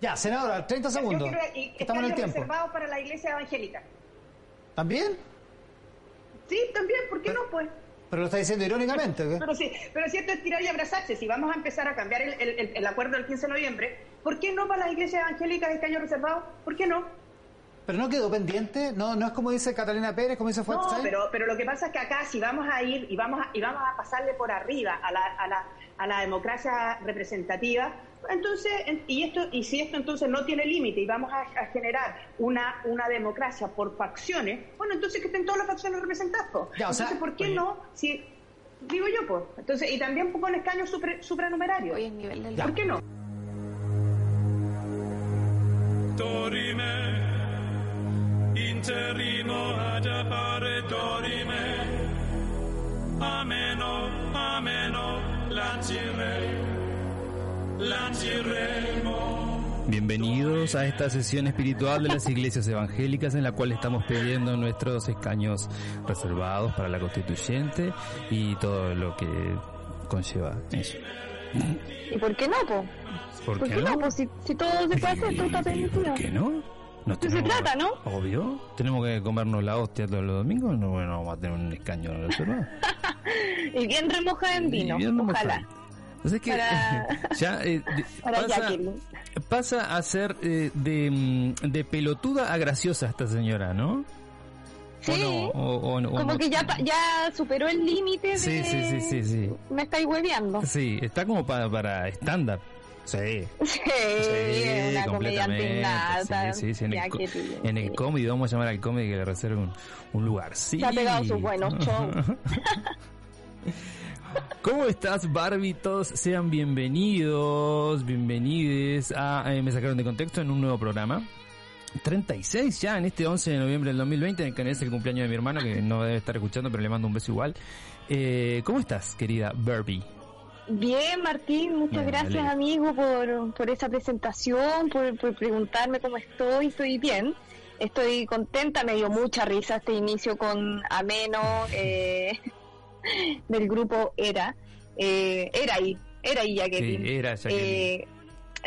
Ya, senadora, 30 segundos. Yo quiero Estamos en el tiempo. reservados para la iglesia evangélica. ¿También? Sí, también, ¿por qué no, pues? Pero lo está diciendo irónicamente. ¿o qué? Pero sí, pero si esto es tirar y abrazarse, si vamos a empezar a cambiar el, el- el- el acuerdo del 15 de noviembre, ¿por qué no para las iglesias evangélicas escaños reservados? ¿Por qué no? Pero no quedó pendiente. No, no es como dice Catalina Pérez, como dice No, Fuentes. pero, pero lo que pasa es que acá si vamos a ir y vamos a, y vamos a pasarle por arriba a la, a la, a la democracia representativa, entonces, en- y esto y si esto entonces no tiene límite y vamos a, a generar una, una democracia por facciones, bueno, entonces que estén todas las facciones representadas. po. Ya, o sea, entonces, ¿por qué oye. no? Si, digo yo, pues. Entonces, y también con escaños supra- supranumerarios. Hoy el nivel del ¿Por qué no? Dorime, interrimo ad appare dorime. Ameno, ameno, lancire, lanciremo. Bienvenidos a esta sesión espiritual de las iglesias evangélicas en la cual estamos pidiendo nuestros escaños reservados para la constituyente y todo lo que conlleva eso. ¿Y por qué no, po? ¿Por ¿Por qué no? no? Si, si todo se puede hacer, todo está permitido. ¿Por qué no? No Eso se trata, ¿no? Obvio. ¿Tenemos que comernos la hostia todos los domingos? No, bueno, vamos a tener un escaño reservado. Y bien remojada en vino, ojalá. O sea, que Para- ya eh, Para pasa, pasa a ser eh, de, mm, de pelotuda a graciosa esta señora, ¿no? Sí. ¿O no? O- o- Como no? que ya, ya superó el límite de... Sí, sí, sí, sí, sí. Me estáis hueveando. Sí, está como para, para stand-up. Sí. Sí, una comediante completamente. innata. Sí, sí, sí, En, el, en el sí. comedy, vamos a llamar al comedy que le reserve un, un lugar. Sí. Se ha pegado sus buenos shows. ¿Cómo estás, Barbitos? Sean bienvenidos, bienvenides a eh, Me Sacaron de Contexto en un nuevo programa. 36 ya en este 11 de noviembre del 2020, en el que es el cumpleaños de mi hermano, que no debe estar escuchando, pero le mando un beso igual. Eh, ¿Cómo estás, querida Barbie? Bien, Martín, muchas Bien, gracias, dale. amigo, por, por esa presentación, por, por preguntarme cómo estoy. Estoy bien, estoy contenta, me dio mucha risa este inicio con Ameno eh, del grupo Era. Eh, era ahí, era ahí, Jacqueline. Sí, era Jacqueline. Eh,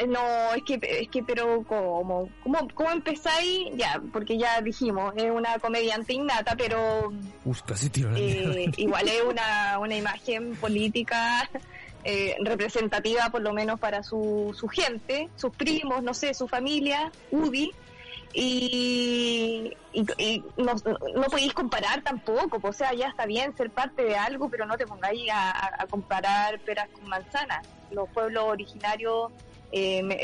no, es que, es que, pero ¿cómo? ¿Cómo, cómo empezáis? Ya, porque ya dijimos, es una comediante innata, pero Uy, casi tiro la eh, igual es una, una imagen política eh, representativa por lo menos para su, su gente, sus primos, no sé, su familia, UDI. Y, no, no podéis comparar tampoco, pues, o sea, ya está bien ser parte de algo, pero no te pongáis a, a- a comparar peras con manzanas. Los pueblos originarios eh, me-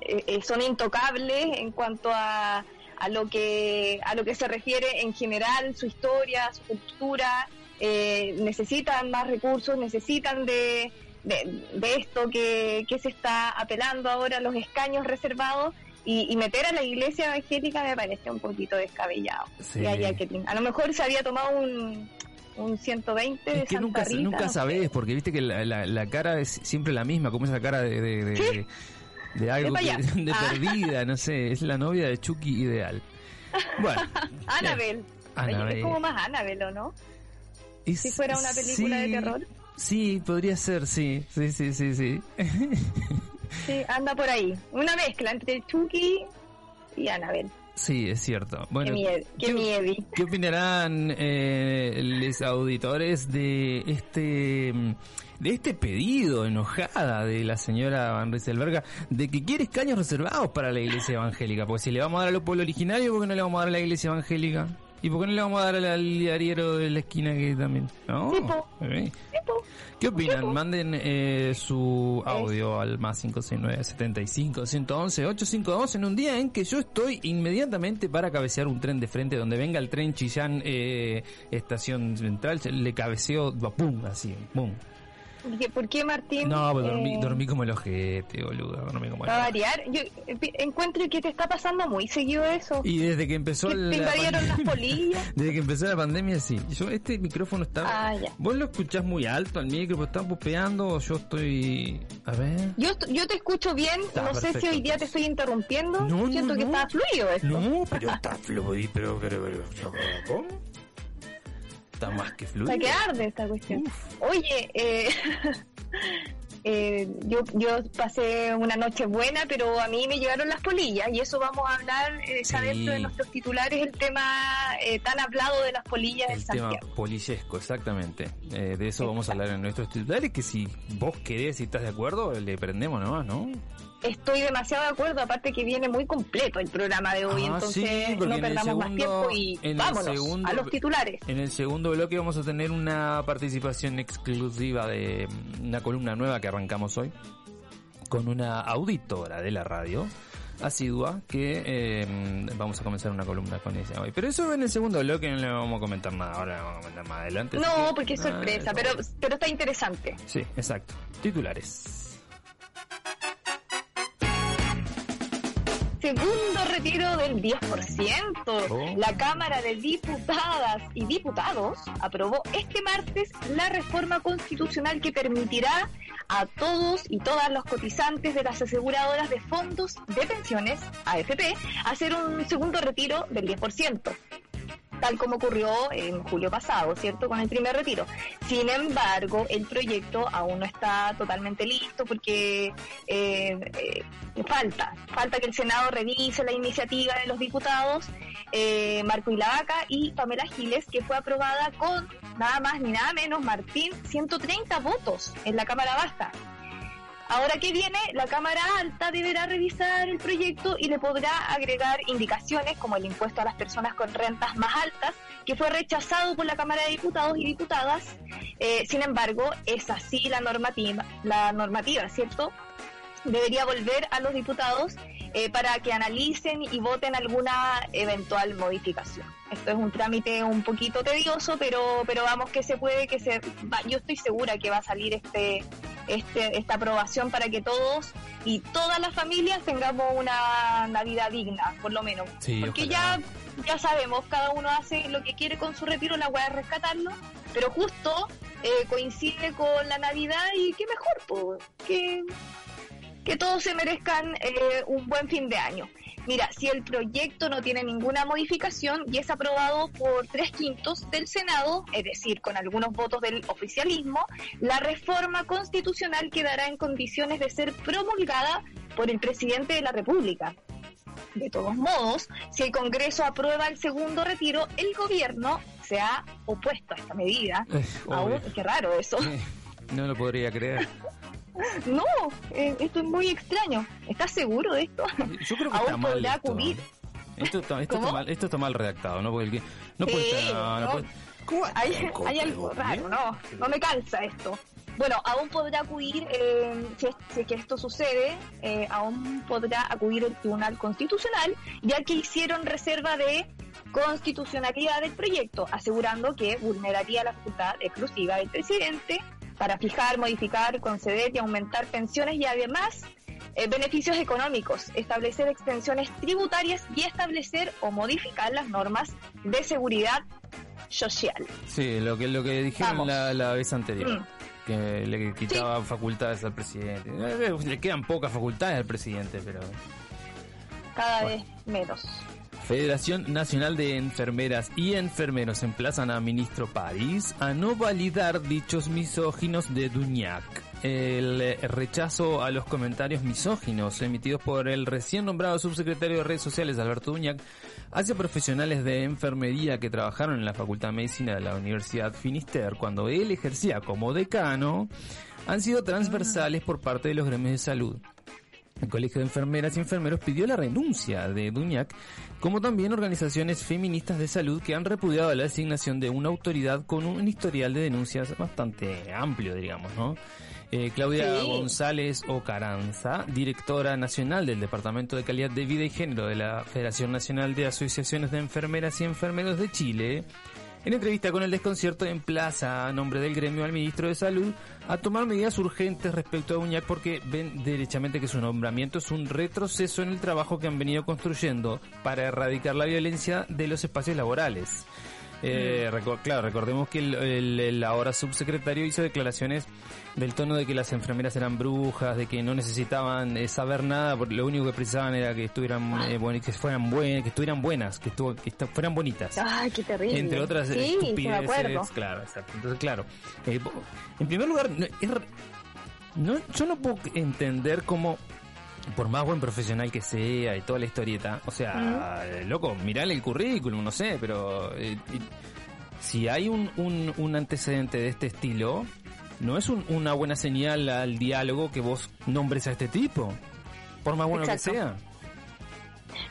eh, eh, son intocables en cuanto a, a lo que a lo que se refiere en general su historia su cultura eh, necesitan más recursos necesitan de, de, esto que, que se está apelando ahora los escaños reservados y, y meter a la iglesia evangélica me parece un poquito descabellado Sí. Ya, ya, que- a lo mejor se había tomado un un 120 de Es que Santa nunca, Rita, nunca no sé. sabés, porque viste que la, la- la cara es siempre la misma, como esa cara de, de, de, de- de algo De que- payaso. de Ah. perdida, no sé, es la novia de Chucky ideal. Bueno, Annabelle. Oye, Annabelle. es como más Annabelle, ¿o no? es- Si fuera una película de terror. Sí, podría ser, sí, sí, sí, sí, sí. Sí, anda por ahí. Una mezcla entre Chucky y Annabelle. Sí, es cierto. Bueno, qué miedo, qué miedo. ¿Qué opinarán eh, los auditores de este de este pedido enojada de la señora Van Rieselberga de que quiere escaños reservados para la iglesia evangélica? Porque si le vamos a dar a los pueblos originarios, ¿por qué no le vamos a dar a la iglesia evangélica? ¿Y por qué no le vamos a dar al, al de la esquina que también? ¿No? ¿Qué opinan? Manden eh, su audio al más 569 75 111 852 en un día en que yo estoy inmediatamente para cabecear un tren de frente donde venga el tren Chillán eh, estación central le cabeceo pum así pum ¿Por qué- ¿Por qué, Martín? No, pues dormí, eh, dormí como el ojete, boludo. Dormí como el Va a ojete. variar. Yo eh, encuentro que te está pasando muy seguido eso. Y desde que empezó Que te la invadieron las pandemia- polillas. Desde que empezó la pandemia, sí. Yo, este micrófono está... Ah, ya. ¿Vos lo escuchás muy alto al micro? pues ¿Estás pupeando o yo estoy...? A ver... Yo, yo te escucho bien, Está no sé si hoy día te estoy interrumpiendo. No, no, Siento que no. está fluido esto. No, pero está fluido, pero, pero, pero, ¿cómo? Está más que fluido. Para que arde esta cuestión. Oye, eh, eh, yo, yo pasé una noche buena, pero a mí me llegaron las polillas y eso vamos a hablar, eh, está Sí. dentro de nuestros titulares, el tema eh, tan hablado de las polillas El tema Santiago. polillesco, exactamente. Eh, de eso vamos a hablar en nuestros titulares, que si vos querés y estás de acuerdo, le prendemos nomás, ¿no? Estoy demasiado de acuerdo, aparte que viene muy completo el programa de hoy, Ah, entonces sí, no en perdamos más tiempo y vámonos segundo- a los titulares. En el segundo bloque vamos a tener una participación exclusiva de mm, una columna nueva que arrancamos hoy con una auditora de la radio asidua que eh, vamos a comenzar una columna con ella hoy. Pero eso en el segundo bloque no le vamos a comentar nada, ahora le vamos a comentar más adelante. No, que- porque es sorpresa, pero, pero está interesante. Sí, exacto. Titulares. Segundo retiro del 10%. Oh. La Cámara de Diputadas y Diputados aprobó este martes la reforma constitucional que permitirá a todos y todas los cotizantes de las aseguradoras de fondos de pensiones, AFP, hacer un segundo retiro del 10% tal como ocurrió en julio pasado, ¿cierto? Con el primer retiro. Sin embargo, el proyecto aún no está totalmente listo porque eh, eh, falta, falta que el Senado revise la iniciativa de los diputados eh, Marco Ilavaca y Pamela Giles, que fue aprobada con nada más ni nada menos, Martín, 130 votos en la Cámara Baja. Ahora que viene, la Cámara Alta deberá revisar el proyecto y le podrá agregar indicaciones como el impuesto a las personas con rentas más altas, que fue rechazado por la Cámara de Diputados y Diputadas. Eh, sin embargo, es así la normativa, la normativa, ¿cierto? Debería volver a los diputados eh, para que analicen y voten alguna eventual modificación. Esto es un trámite un poquito tedioso, pero pero vamos que se puede, que se va- yo estoy segura que va a salir este este, esta aprobación para que todos y todas las familias tengamos una Navidad digna, por lo menos. Sí, Porque ojalá. ya, ya sabemos, cada uno hace lo que quiere con su retiro, la weá es rescatarlo, pero justo eh, coincide con la Navidad y qué mejor, pues, que, que todos se merezcan eh, un buen fin de año. Mira, si el proyecto no tiene ninguna modificación y es aprobado por tres quintos del Senado, es decir, con algunos votos del oficialismo, la reforma constitucional quedará en condiciones de ser promulgada por el presidente de la República. De todos modos, si el Congreso aprueba el segundo retiro, el gobierno se ha opuesto a esta medida. Aún, qué raro eso. Eh, No lo podría creer. No, eh, esto es muy extraño. ¿Estás seguro de esto? Yo creo que Aún está mal podrá esto. acudir. Esto está, esto, ¿Cómo? está mal, esto está mal redactado, ¿no? Porque no Sí, puede estar- no, puede- ¿Cómo va a hay, hay algo raro, no, no me calza esto. Bueno, aún podrá acudir, eh, si, es, si es que esto sucede, eh, aún podrá acudir el Tribunal Constitucional, ya que hicieron reserva de constitucionalidad del proyecto, asegurando que vulneraría la facultad exclusiva del presidente para fijar, modificar, conceder y aumentar pensiones y además eh, beneficios económicos, establecer extensiones tributarias y establecer o modificar las normas de seguridad social. Sí, lo que, lo que dijeron la, la vez anterior. Mm. Que le quitaba facultades al presidente. Eh, Le quedan pocas facultades al presidente, pero... cada vez menos. Federación Nacional de Enfermeras y Enfermeros emplazan a ministro París a no validar dichos misóginos de Duñac. El eh, rechazo a los comentarios misóginos emitidos por el recién nombrado subsecretario de redes sociales Alberto Duñac hacia profesionales de enfermería que trabajaron en la Facultad de Medicina de la Universidad Finisterre cuando él ejercía como decano han sido transversales por parte de los gremios de salud. El Colegio de Enfermeras y Enfermeros pidió la renuncia de Duñac, como también organizaciones feministas de salud que han repudiado la designación de una autoridad con un historial de denuncias bastante amplio, digamos, ¿no? Eh, Claudia Sí. González Ocaranza, directora nacional del Departamento de Calidad de Vida y Género de la Federación Nacional de Asociaciones de Enfermeras y Enfermeros de Chile, En entrevista con el desconcierto emplaza a nombre del gremio al ministro de Salud a tomar medidas urgentes respecto a Uñac porque ven derechamente que su nombramiento es un retroceso en el trabajo que han venido construyendo para erradicar la violencia de los espacios laborales. Eh, reco- claro, recordemos que el, el- el ahora subsecretario hizo declaraciones del tono de que las enfermeras eran brujas, de que no necesitaban eh, saber nada, porque lo único que precisaban era que estuvieran eh, buen- que fueran buenas, que estuvieran buenas, que, estuvo, que fueran bonitas. Ay, qué terrible. Entre otras sí, me estupideces, claro, exacto. Entonces, claro, eh, en primer lugar, es no- yo no puedo entender cómo, por más buen profesional que sea y toda la historieta, o sea, loco, mirale el currículum, no sé, pero eh, si hay un, un, un antecedente de este estilo, no es un- una buena señal al diálogo que vos nombres a este tipo, por más bueno Exacto. que sea.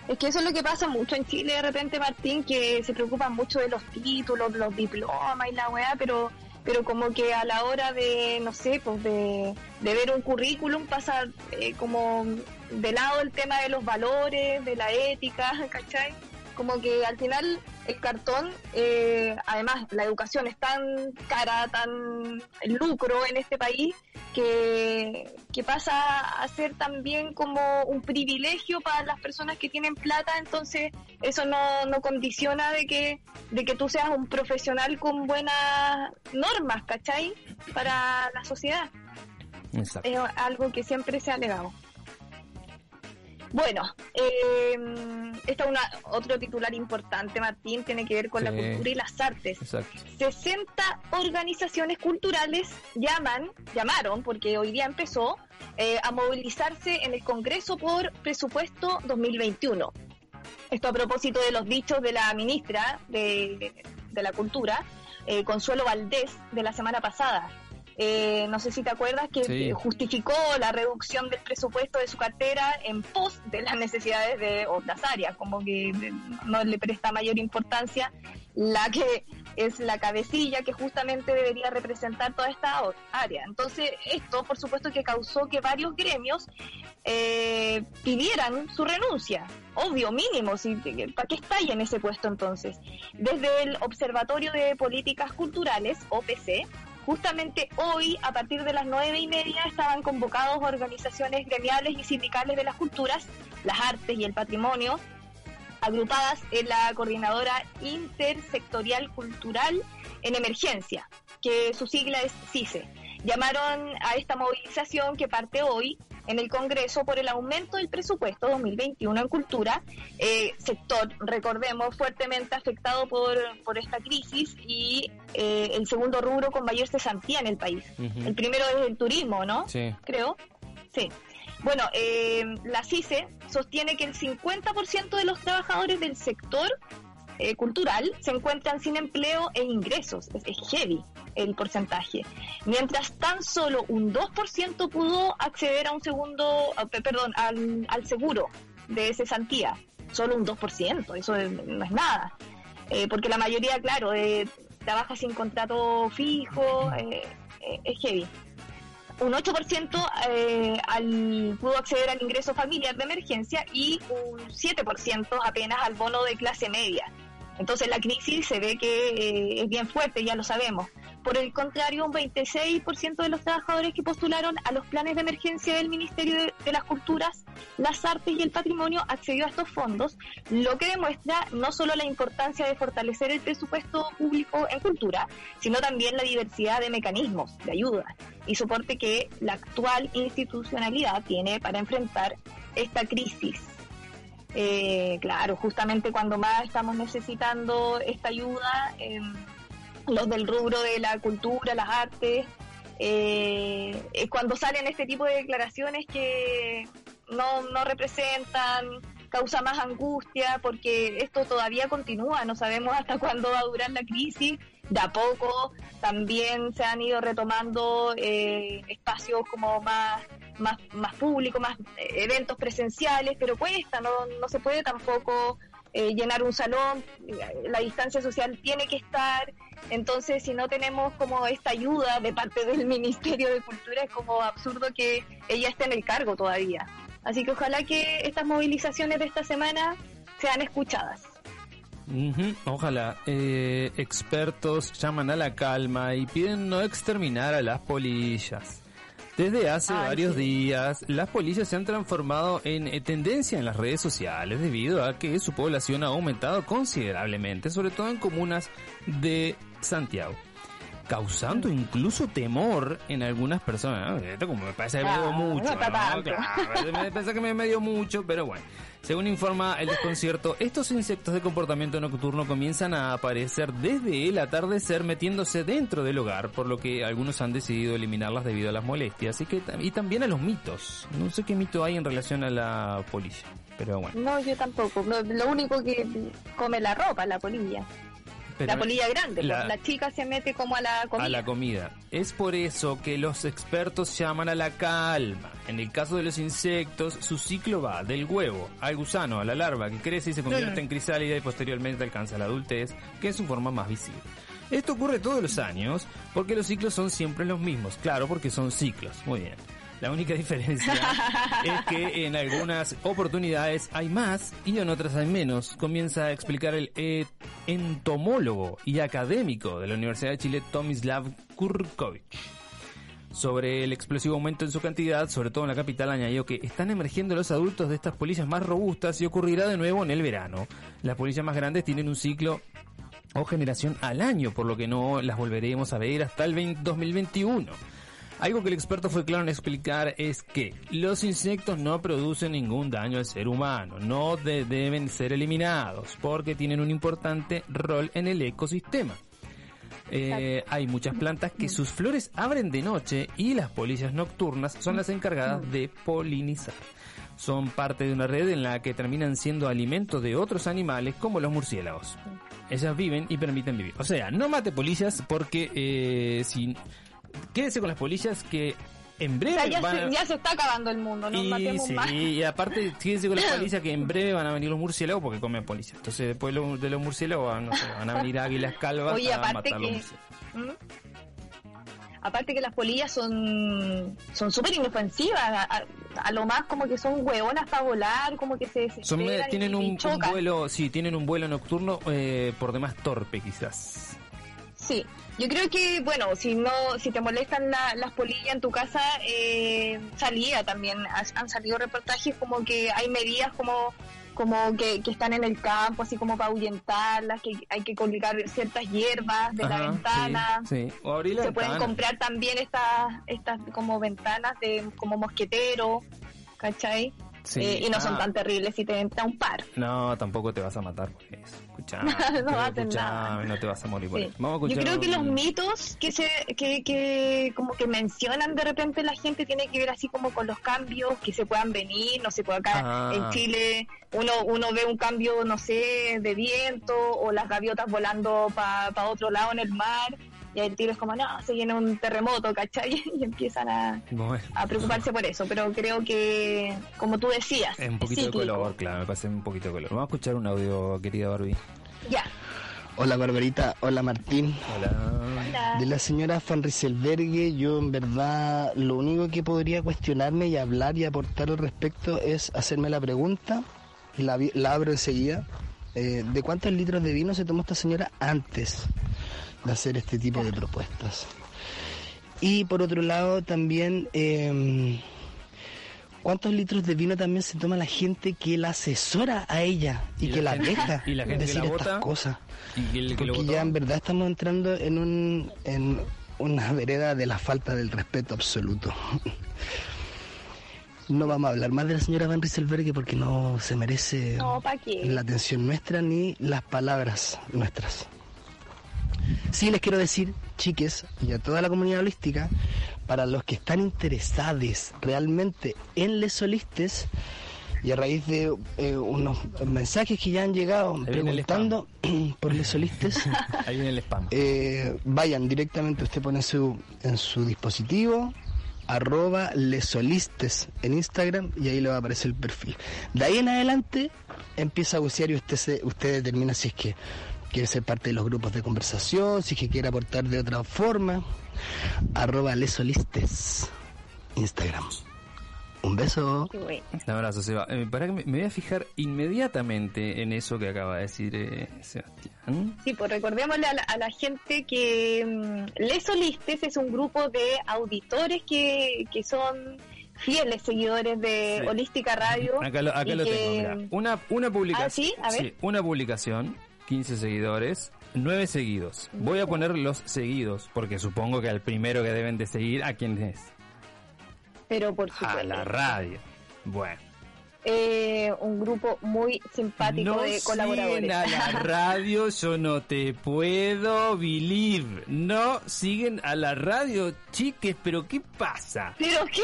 Es que eso es lo que pasa mucho en Chile de repente, Martín, que se preocupan mucho de los títulos, los diplomas y la weá, pero pero como que a la hora de, no sé, pues de, de ver un currículum pasa eh, como de lado el tema de los valores, de la ética, ¿cachai? Como que al final el cartón, eh, además la educación es tan cara, tan lucro en este país, que, que pasa a ser también como un privilegio para las personas que tienen plata, entonces eso no, no condiciona de que, de que tú seas un profesional con buenas normas, ¿cachai? Para la sociedad. Exacto. Es algo que siempre se ha alegado. Bueno, eh, esta es una, otro titular importante, Martín, tiene que ver con la cultura y las artes. Exacto. 60 organizaciones culturales llaman, llamaron, porque hoy día empezó, eh, a movilizarse en el Congreso por presupuesto 2021. Esto a propósito de los dichos de la ministra de, de la Cultura, eh, Consuelo Valdés, de la semana pasada. Eh, no sé si te acuerdas que Sí. justificó la reducción del presupuesto de su cartera en pos de las necesidades de otras áreas, como que no le presta mayor importancia la que es la cabecilla que justamente debería representar toda esta área. Entonces, esto, por supuesto, que causó que varios gremios eh, pidieran su renuncia. Obvio, mínimo, si, ¿para qué está ahí en ese puesto entonces? Desde el Observatorio de Políticas Culturales, OPC, justamente hoy, a partir de las nueve y media, estaban convocados organizaciones gremiales y sindicales de las culturas, las artes y el patrimonio, agrupadas en la Coordinadora Intersectorial Cultural en Emergencia, que su sigla es CICE. Llamaron a esta movilización que parte hoy en el Congreso por el aumento del presupuesto 2021 en cultura, eh, sector, recordemos, fuertemente afectado por, por esta crisis y eh, el segundo rubro con mayor cesantía en el país. El primero es el turismo, ¿no? Sí. creo. Sí. Bueno, eh, la CICE sostiene que el 50% de los trabajadores del sector eh, cultural se encuentran sin empleo e ingresos. Es, es heavy el porcentaje. Mientras tan solo un 2% pudo acceder a un segundo, a- perdón, al, al seguro de cesantía. Solo un 2%, eso es- no es nada. Eh, porque la mayoría, claro, eh, trabaja sin contrato fijo, eh, eh, es heavy un 8% eh, al, pudo acceder al ingreso familiar de emergencia y un 7% apenas al bono de clase media. Entonces la crisis se ve que eh, es bien fuerte, ya lo sabemos. Por el contrario, un 26% de los trabajadores que postularon a los planes de emergencia del Ministerio de, de las Culturas, las Artes y el Patrimonio accedió a estos fondos, lo que demuestra no solo la importancia de fortalecer el presupuesto público en cultura, sino también la diversidad de mecanismos de ayuda y soporte que la actual institucionalidad tiene para enfrentar esta crisis. Eh, claro, justamente cuando más estamos necesitando esta ayuda, eh, los del rubro de la cultura, las artes, eh, es cuando salen este tipo de declaraciones que no, no representan, causa más angustia, porque esto todavía continúa, no sabemos hasta cuándo va a durar la crisis, de a poco también se han ido retomando eh, espacios como más más, más públicos, más eh, eventos presenciales, pero cuesta, no, no se puede tampoco eh, llenar un salón, eh, la distancia social tiene que estar, entonces si no tenemos como esta ayuda de parte del Ministerio de Cultura es como absurdo que ella esté en el cargo todavía. Así que ojalá que estas movilizaciones de esta semana sean escuchadas. Ujú, Ojalá. Eh, expertos llaman a la calma y piden no exterminar a las polillas. Desde hace Ay, varios sí. días, las polillas se han transformado en eh, tendencia en las redes sociales debido a que su población ha aumentado considerablemente, sobre todo en comunas de Santiago. Causando incluso temor en algunas personas. ¿no? Esto como me parece mucho. no está ¿no? tanto. Claro, me parece que me medio mucho, pero bueno. Según informa el desconcierto, estos insectos de comportamiento nocturno comienzan a aparecer desde el atardecer metiéndose dentro del hogar, por lo que algunos han decidido eliminarlas debido a las molestias y, que, y también a los mitos. No sé qué mito hay en relación a la polilla, pero bueno. No, yo tampoco. Lo único que come la ropa, la polilla. Pero la polilla grande. la- pues, La, chica se mete como a la comida. a la comida. Es por eso que los expertos llaman a la calma. En el caso de los insectos, su ciclo va del huevo al gusano, a la larva, que crece y se convierte Mm. en crisálida y posteriormente alcanza la adultez, que es su forma más visible. Esto ocurre todos los años porque los ciclos son siempre los mismos. Claro, porque son ciclos. Muy bien. La única diferencia es que en algunas oportunidades hay más y en otras hay menos. Comienza a explicar el eh, entomólogo y académico de la Universidad de Chile, Tomislav Kurkovic. Sobre el explosivo aumento en su cantidad, sobre todo en la capital, añadió que están emergiendo los adultos de estas polillas más robustas y ocurrirá de nuevo en el verano. Las polillas más grandes tienen un ciclo o generación al año, por lo que no las volveremos a ver hasta el 20 2021. Algo que el experto fue claro en explicar es que los insectos no producen ningún daño al ser humano, no de- deben ser eliminados, porque tienen un importante rol en el ecosistema. Eh, hay muchas plantas que sus flores abren de noche y las polillas nocturnas son las encargadas de polinizar. Son parte de una red en la que terminan siendo alimento de otros animales como los murciélagos. Ellas viven y permiten vivir. O sea, no mate polillas porque eh, si quédese con las polillas que en O breve sea, ya, van a- se, ya se está acabando el mundo, no y, matemos sí, más. y aparte, fíjense con las polillas que en breve van a venir los murciélagos porque comen polillas. Entonces, después lo- de los murciélagos van, no sé, van a venir águilas calvas Oye, a matar los murciélagos. ¿Mm? Aparte que las polillas son son súper inofensivas, a, a- a lo más como que son hueonas para volar, como que se Son, y- tienen y un, vuelo, sí, tienen un vuelo nocturno eh, por demás torpe quizás. Sí, yo creo que, bueno, si no, si te molestan la- las polillas en tu casa, eh, salía también, han salido reportajes como que hay medidas como como que, que están en el campo, así como para ahuyentarlas, que hay que colgar ciertas hierbas de la ventana. Sí, sí. O abrir la Se pueden comprar también estas estas como ventanas de como mosquetero, ¿cachai? Sí. Eh, y no son Ah, tan terribles si te entra un par. No, tampoco te vas a matar por eso. No te vas a morir por Sí. eso. Vamos a Yo creo que los mitos que se que, que como que mencionan de repente la gente tiene que ver así como con los cambios que se puedan venir, no sé, por acá Ah. en Chile uno uno ve un cambio, no sé, de viento o las gaviotas volando para otro lado en el mar y el tiro es como, no, se viene un terremoto, ¿cachai? Y empiezan a, Bueno, a preocuparse por eso, pero creo que, como tú decías, es un poquito de cíclico. color, claro, me parece un poquito de color. Vamos a escuchar un audio, querida Barbie. Ya. Hola Barbarita, hola Martín. Hola. Hola. De la señora Van Rieselberghe, yo en verdad lo único que podría cuestionarme y hablar y aportar al respecto es hacerme la pregunta, y la, la abro enseguida, eh, de cuántos litros de vino se tomó esta señora antes de hacer este tipo de propuestas. Y por otro lado también, eh, ¿cuántos litros de vino también se toma la gente que la asesora a ella y, Y que la gente- deja y la gente que decir la estas cosas? Y el que Porque ya en verdad estamos entrando en un en una vereda de la falta del respeto absoluto. No vamos a hablar más de la señora Van Rieselberghe porque no se merece la atención nuestra ni las palabras nuestras. Sí les quiero decir, chiques, y a toda la comunidad holística, para los que están interesados realmente en les solistes, y a raíz de eh, unos mensajes que ya han llegado preguntando por les solistes, Ahí viene el spam. eh, vayan directamente, usted pone su, en su dispositivo, arroba lesolistes en Instagram y ahí le va a aparecer el perfil. De ahí en adelante empieza a bucear y usted, se, usted determina si es que quiere ser parte de los grupos de conversación, si es que quiere aportar de otra forma. Arroba lesolistes Instagram. Un beso. Bueno. Un abrazo, Seba. Eh, para que me, me voy a fijar inmediatamente en eso que acaba de decir eh, Sebastián. Sí, pues recordémosle a la, a la gente que mm, Les Solistes es un grupo de auditores que, que son fieles seguidores de Sí. Holística Radio. Acá lo, acá lo que- tengo, mira. Una, una publicación. Ah, ¿sí? A ver. una publicación, 15 seguidores, 9 seguidos. Voy a poner los seguidos, porque supongo que al primero que deben de seguir, ¿a quién es? Pero por supuesto. A la radio. Bueno. Eh, un grupo muy simpático no de colaboradores. siguen a la radio, yo no te puedo believe. No siguen a la radio, chiques, pero ¿qué pasa? ¿Pero qué?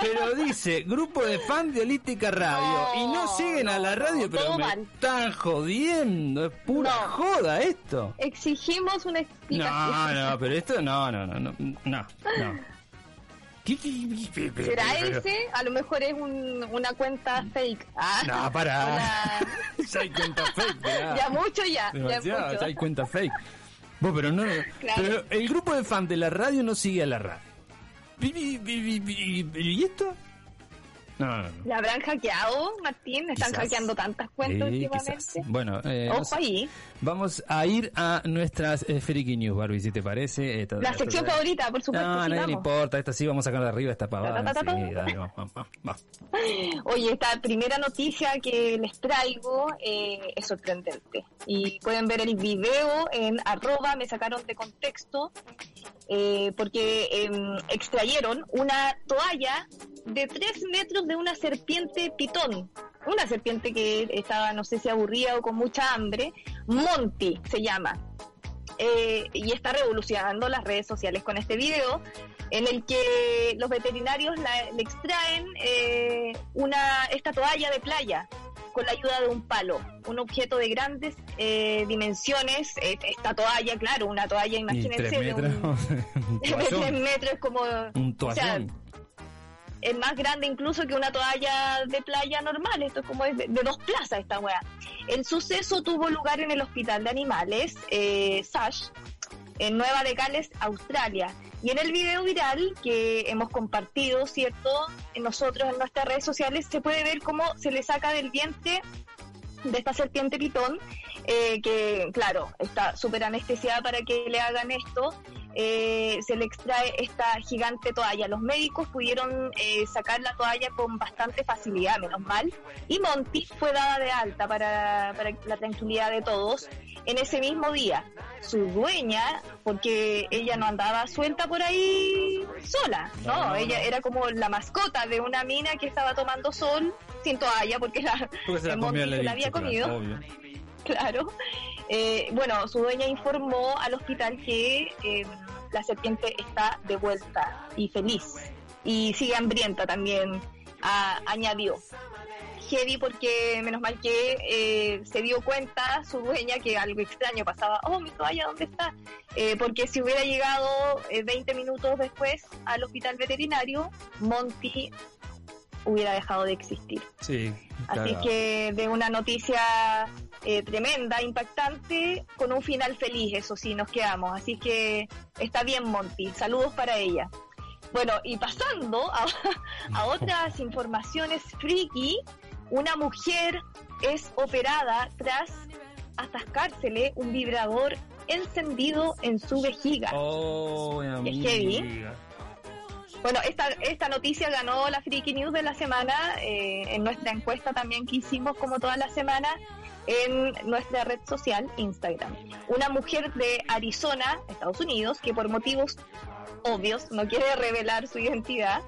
Pero dice, grupo de fan de Holística Radio. No, y no siguen a la no, radio, no, pero me mal. están jodiendo. Es pura No. joda esto. Exigimos una explicación. No, no, pero esto no, no, no, no, no, ¿Será ese? A lo mejor es un- una cuenta fake. Ah, No, para. una- ya hay cuenta fake. ya. Ya mucho ya, ya Demasiado, mucho. ya hay cuenta fake. Vos, pero no. Claro. Pero el grupo de fan de la radio no sigue a la radio. ¿Y esto? No, no, no. ¿La habrán hackeado, Martín? Están Quizás. hackeando tantas cuentas Sí, últimamente. quizás. Bueno, eh, no Ojo ahí. Vamos a ir a nuestras eh, Freaky News, Barbie, si te parece. Esta- La sección favorita, por supuesto. No, sigamos. importa. Esta sí vamos a sacar de arriba esta pavada. Sí, dale. Oye, esta primera noticia que les traigo eh, es sorprendente. Y pueden ver el video en arroba, me sacaron de contexto, eh, porque em, extrayeron una toalla de 3 metros de una serpiente pitón. Una serpiente que estaba, no sé si aburrida o con mucha hambre. Monty se llama. Eh, y está revolucionando las redes sociales con este video en el que los veterinarios la- le extraen eh, una esta toalla de playa con la ayuda de un palo, un objeto de grandes eh, dimensiones. Eh, esta toalla, claro, una toalla, imagínense, tres de un, metros. un de tres toallón. metros, como Un o sea, toallón. es más grande incluso que una toalla de playa normal. Esto es como de, de dos plazas esta weá. El suceso tuvo lugar en el hospital de animales, eh, SASH, en Nueva de Gales, Australia. Y en el video viral que hemos compartido, ¿cierto? Nosotros en nuestras redes sociales se puede ver cómo se le saca del vientre de esta serpiente pitón, eh, que claro, está súper anestesiada para que le hagan esto, eh, se le extrae esta gigante toalla. Los médicos pudieron eh, sacar la toalla con bastante facilidad, menos mal, y Monty fue dada de alta para, para la tranquilidad de todos en ese mismo día. Su dueña, porque ella no andaba suelta por ahí sola, no, No, no, ella no. era como la mascota de una mina que estaba tomando sol sin toalla, porque la, Porque se la Monty el se la había comido, obvio. claro. Eh, bueno, su dueña informó al hospital que eh, la serpiente está de vuelta y feliz. Y sigue hambrienta también, añadió. Heavy porque menos mal que eh, se dio cuenta su dueña que algo extraño pasaba. Oh, mi toalla, ¿dónde está? Eh, porque si hubiera llegado eh, 20 minutos después al hospital veterinario, Monty hubiera dejado de existir. Sí, Así que de una noticia eh, tremenda, impactante, con un final feliz, eso sí, nos quedamos. Así que está bien, Monty. Saludos para ella. Bueno, y pasando a, a otras informaciones friki, una mujer es operada tras atascársele un vibrador encendido en su vejiga. Oh, Es heavy. Bueno, esta, esta noticia ganó la Freaky News de la semana eh, en nuestra encuesta también que hicimos como todas las semanas en nuestra red social Instagram. Una mujer de Arizona, Estados Unidos, que por motivos obvios no quiere revelar su identidad,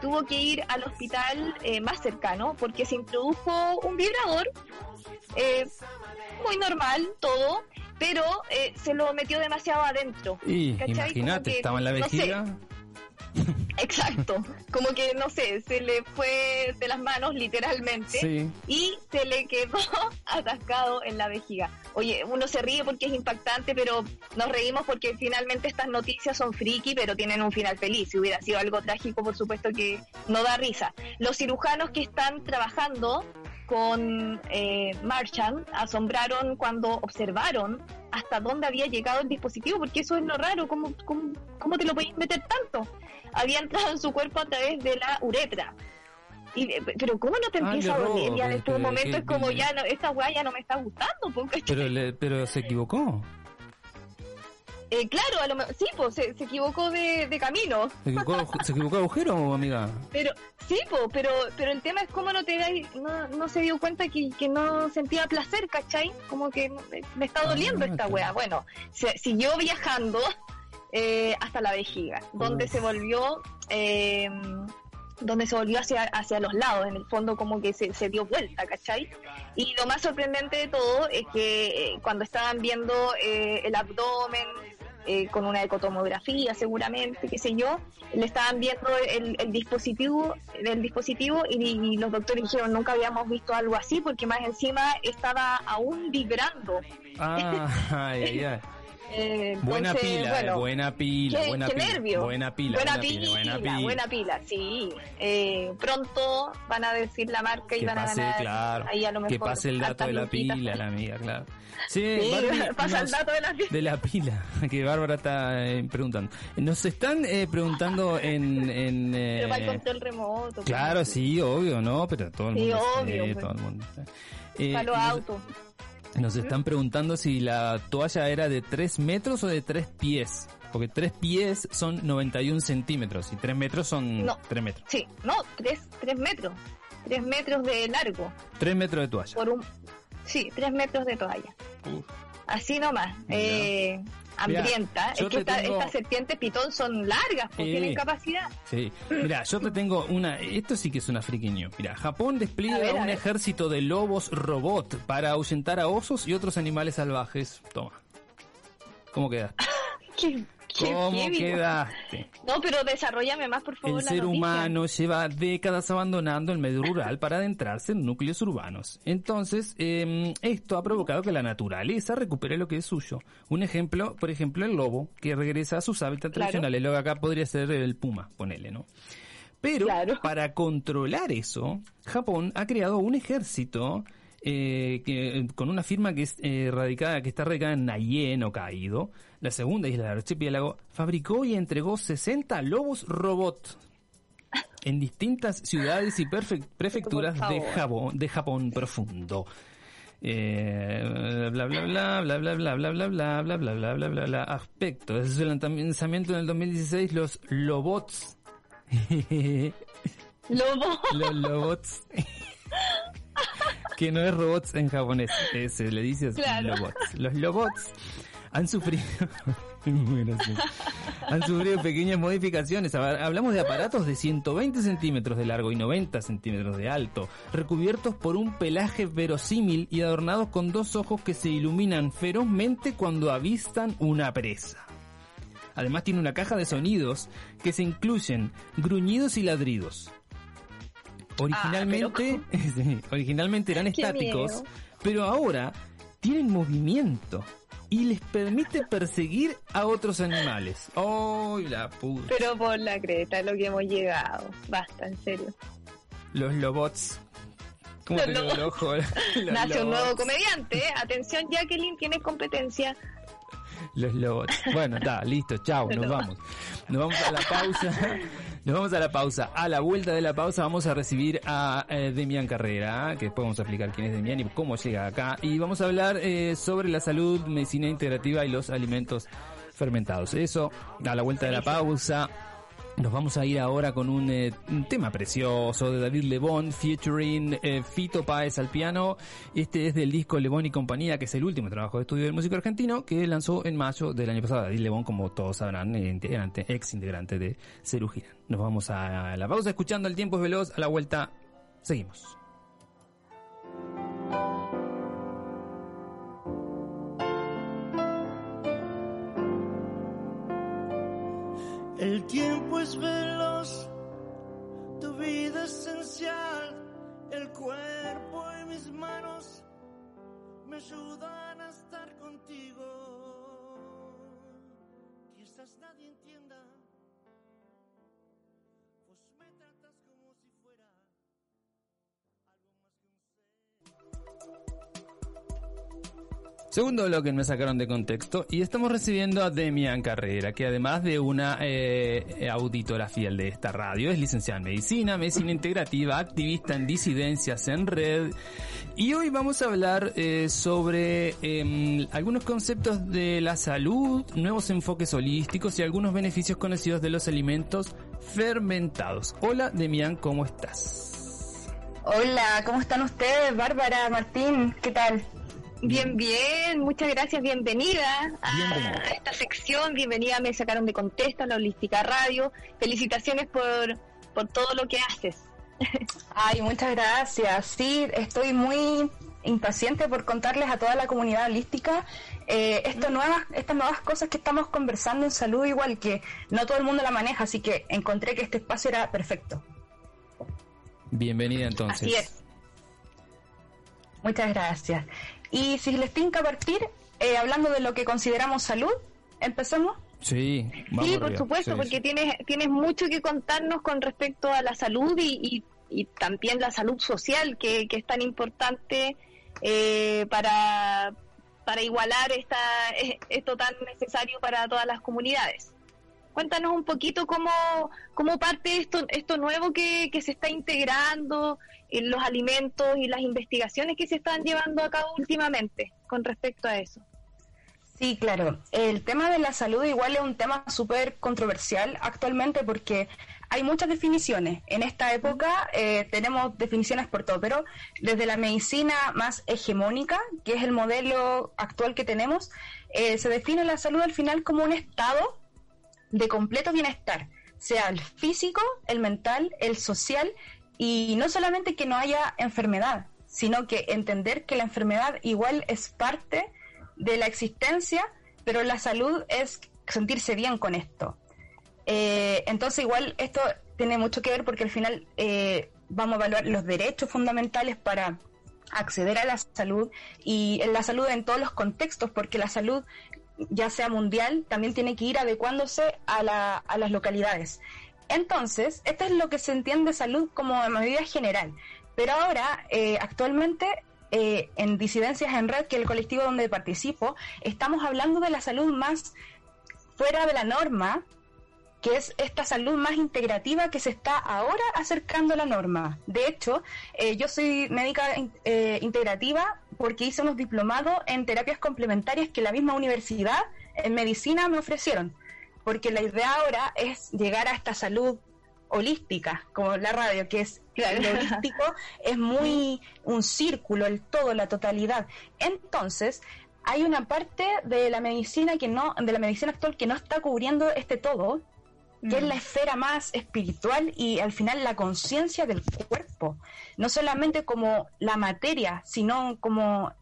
tuvo que ir al hospital eh, más cercano porque se introdujo un vibrador eh, muy normal, todo, pero eh, se lo metió demasiado adentro. Y imagínate, estaba en la no sé, vejiga. Exacto, como que no sé, se le fue de las manos literalmente Sí. y se le quedó atascado en la vejiga. Oye, uno se ríe porque es impactante, pero nos reímos porque finalmente estas noticias son friki, pero tienen un final feliz. Si hubiera sido algo trágico, por supuesto que no da risa. Los cirujanos que están trabajando con eh, Marchand asombraron cuando observaron hasta dónde había llegado el dispositivo, porque eso es lo raro, ¿cómo, cómo, cómo te lo podéis meter tanto? Había entrado en su cuerpo a través de la uretra. Y, eh, pero ¿cómo no te Ah, empieza a doler? Ya en tu que- momento es como ya, no, esta weá ya no me está gustando. Porque, Pero, le- pero se equivocó. eh, claro, a lo sí, pues se, se equivocó de, de camino. ¿Se equivocó, ¿Se equivocó de agujero, amiga? Pero, sí, po, pero, pero el tema es cómo no te dais- no, no se dio cuenta que, que no sentía placer, ¿cachai? Como que me, me está doliendo Ah, esta claro. wea. Bueno, se, siguió viajando eh, hasta la vejiga, donde Uf. se volvió, eh, donde se volvió hacia, hacia los lados, en el fondo como que se, se dio vuelta, ¿cachai? Y lo más sorprendente de todo es que eh, cuando estaban viendo eh, el abdomen, eh, con una ecotomografía seguramente, qué sé yo, le estaban viendo el, el dispositivo, el dispositivo y, y los doctores dijeron nunca habíamos visto algo así porque más encima estaba aún vibrando. Ah, ay, ay. Eh, Buena entonces, pila, bueno, eh, buena pila, qué- buena qué pila. nervio. Buena pila, buena, buena pila, pila, buena pila. buena pila, sí. Eh, pronto van a decir la marca y Que van a pase, ganar claro. ahí a lo mejor Que pase el dato de la pila, la amiga, claro. Sí, Sí, Barbie, pasa el nos- dato de la pila. de la pila, que Bárbara está eh, preguntando. Nos están eh, preguntando en... en Pero para el eh, control remoto. Claro, pues, sí, obvio, ¿no? Pero todo el Sí, mundo obvio, sí, pues. todo el mundo. Para los autos. Nos están preguntando si la toalla era de 3 metros o de 3 pies. Porque 3 pies son 91 centímetros y 3 metros son No. 3 metros. Sí, no, tres, tres metros. Tres metros de largo. 3 metros de toalla. Por un. Sí, tres metros de toalla. Uf. Así nomás. Eh, hambrienta. es que te esta- tengo- estas serpientes pitón son largas, porque Sí. tienen capacidad. Sí. Mira, yo te tengo una. Esto sí que es una news. Mira, Japón despliega ver, un ejército de lobos robot para ahuyentar a osos y otros animales salvajes. Toma. ¿Cómo? ¿Qué, qué ¿Cómo heavy, quedaste? No, pero desarrollame más, por favor. El la ser noticia. humano lleva décadas abandonando el medio rural para adentrarse en núcleos urbanos. Entonces, eh, esto ha provocado que la naturaleza recupere lo que es suyo. Un ejemplo, por ejemplo, el lobo, que regresa a sus hábitats Claro. tradicionales. Lo que acá podría ser el puma, ponele, ¿no? Pero Claro. para controlar eso, Japón ha creado un ejército eh, que, con una firma que es eh, radicada, que está radicada en Nayen, Hokkaido, la segunda isla del archipiélago, fabricó y entregó 60 lobos robot en distintas ciudades y prefecturas de. Japón, de Japón profundo. Eh, bla bla bla bla bla bla bla bla bla bla bla bla bla bla bla aspecto desde su lanzamiento en el 2016 los lobots Lobo. los lobots que no es robots en japonés eh, se le dice Claro. lobots los lobots han sufrido Muy gracioso. han sufrido pequeñas modificaciones hablamos de aparatos de 120 centímetros de largo y 90 centímetros de alto recubiertos por un pelaje verosímil y adornados con dos ojos que se iluminan ferozmente cuando avistan una presa Además tiene una caja de sonidos que se incluyen gruñidos y ladridos. Originalmente, sí, originalmente eran estáticos, pero ahora tienen movimiento y les permite perseguir a otros animales. ¡Ay, la puta! Pero por la creta, lo que hemos llegado. Basta, en serio. Los lobots. ¿Cómo te el ojo? Nace un nuevo comediante. ¿eh? Atención, Jacqueline, tiene competencia. Los lobots. Bueno, está, listo, chao, nos vamos. Nos vamos a la pausa. Nos vamos a la pausa. A la vuelta de la pausa vamos a recibir a eh, Demian Carrera, que después vamos a explicar quién es Demian y cómo llega acá. Y vamos a hablar eh, sobre la salud, medicina integrativa y los alimentos fermentados. Eso, a la vuelta de la pausa. Nos vamos a ir ahora con un, eh, tema precioso de David Lebón featuring eh, Fito Páez al piano. Este es del disco Lebón y compañía, que es el último trabajo de estudio del músico argentino que lanzó en mayo del año pasado. David Lebón, como todos sabrán, eh, integrante, ex integrante de Cerú Girán. Nos vamos a la pausa escuchando El tiempo es veloz. A la vuelta seguimos. El tiempo es veloz, tu vida es esencial, el cuerpo y mis manos me ayudan a estar contigo. Quizás nadie Segundo bloque me sacaron de contexto y estamos recibiendo a Demian Carrera, que además de una eh, auditora fiel de esta radio, es licenciada en medicina, medicina integrativa, activista en disidencias en red. Y hoy vamos a hablar eh, sobre em, algunos conceptos de la salud, nuevos enfoques holísticos y algunos beneficios conocidos de los alimentos fermentados. Hola Demian, ¿cómo estás? Hola, ¿cómo están ustedes? Bárbara, Martín, ¿qué tal? Bien, bien, muchas gracias, bienvenida a Bienvenida. esta sección, bienvenida, me sacaron de contexto a la Holística Radio, felicitaciones por, por todo lo que haces. Ay, muchas gracias. Sí, estoy muy impaciente por contarles a toda la comunidad holística eh, esto nuevas, estas nuevas cosas que estamos conversando en salud, igual que no todo el mundo la maneja, así que encontré que este espacio era perfecto. Bienvenida entonces. Así es. Muchas gracias. Y si les tinca partir, eh, hablando de lo que consideramos salud, empecemos. Sí, vamos Sí, por arriba. supuesto, Sí, porque sí. tienes, tienes mucho que contarnos con respecto a la salud y, y- y también la salud social, que, que es tan importante eh, para, para igualar esta, esto tan necesario para todas las comunidades. Cuéntanos un poquito cómo, cómo parte esto, esto nuevo que, que se está integrando en los alimentos y las investigaciones que se están llevando a cabo últimamente con respecto a eso. Sí, claro. El tema de la salud igual es un tema súper controversial actualmente porque hay muchas definiciones. En esta época eh, tenemos definiciones por todo, pero desde la medicina más hegemónica, que es el modelo actual que tenemos, eh, se define la salud al final como un estado de completo bienestar, sea el físico, el mental, el social, y no solamente que no haya enfermedad, sino que entender que la enfermedad igual es parte de la existencia, pero la salud es sentirse bien con esto. Eh, entonces igual esto tiene mucho que ver porque al final eh, vamos a evaluar los derechos fundamentales para acceder a la salud y la salud en todos los contextos, porque la salud, ya sea mundial, también tiene que ir adecuándose a, la- a las localidades. Entonces, esto es lo que se entiende salud como medida general. Pero ahora, eh, actualmente, eh, en Disidencias en Red, que es el colectivo donde participo, estamos hablando de la salud más fuera de la norma, que es esta salud más integrativa que se está ahora acercando a la norma. De hecho, eh, yo soy médica in- eh, integrativa porque hice unos diplomados en terapias complementarias que la misma universidad en medicina me ofrecieron. Porque la idea ahora es llegar a esta salud holística, como la radio, que es Claro. lo holístico es muy un círculo, el todo, la totalidad. Entonces, hay una parte de la medicina que no, de la medicina actual que no está cubriendo este todo, que es la esfera más espiritual y al final la conciencia del cuerpo. No solamente como la materia, sino como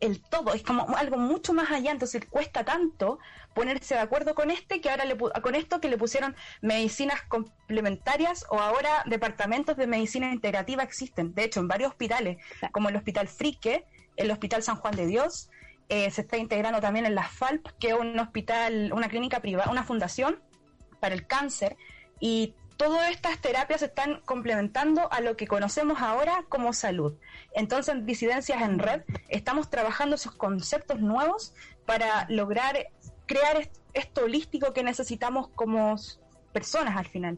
el todo, es como algo mucho más allá, entonces cuesta tanto ponerse de acuerdo con este que ahora le con esto que le pusieron medicinas complementarias o ahora departamentos de medicina integrativa existen, de hecho en varios hospitales, como el Hospital Frique, el Hospital San Juan de Dios, eh, se está integrando también en la FALP, que es un hospital, una clínica privada, una fundación para el cáncer y todas estas terapias se están complementando a lo que conocemos ahora como salud. Entonces, en Disidencias en Red estamos trabajando esos conceptos nuevos para lograr crear est- esto holístico que necesitamos como personas al final.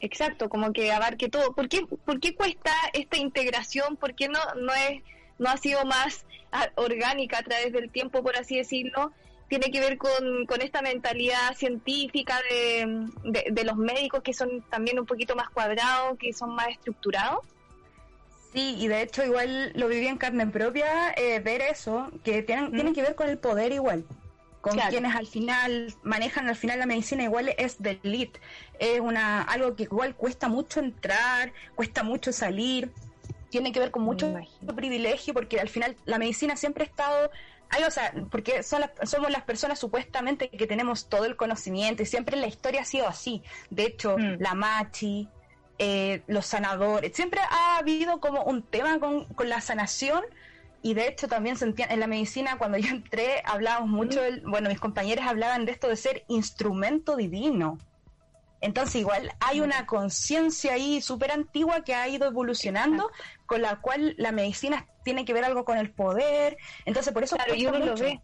Exacto, como que abarque todo. ¿Por qué, por qué cuesta esta integración? ¿Por qué no, no, es, no ha sido más orgánica a través del tiempo, por así decirlo? Tiene que ver con, con esta mentalidad científica de, de, de los médicos que son también un poquito más cuadrados, que son más estructurados. Sí, y de hecho igual lo viví en carne propia, eh, ver eso, que tienen, tiene que ver con el poder igual, con Claro. quienes al final manejan al final la medicina igual es de elite, es una algo que igual cuesta mucho entrar, cuesta mucho salir, tiene que ver con mucho privilegio porque al final la medicina siempre ha estado Ay, o sea, porque son las- somos las personas supuestamente que tenemos todo el conocimiento y siempre la historia ha sido así. De hecho, la machi, eh, los sanadores, siempre ha habido como un tema con, con la sanación y de hecho también se entiende, en la medicina cuando yo entré hablábamos mucho, del- bueno, mis compañeros hablaban de esto de ser instrumento divino. Entonces igual hay una conciencia ahí súper antigua que ha ido evolucionando, con la cual la medicina tiene que ver algo con el poder. Entonces, por eso Claro, y uno lo ve.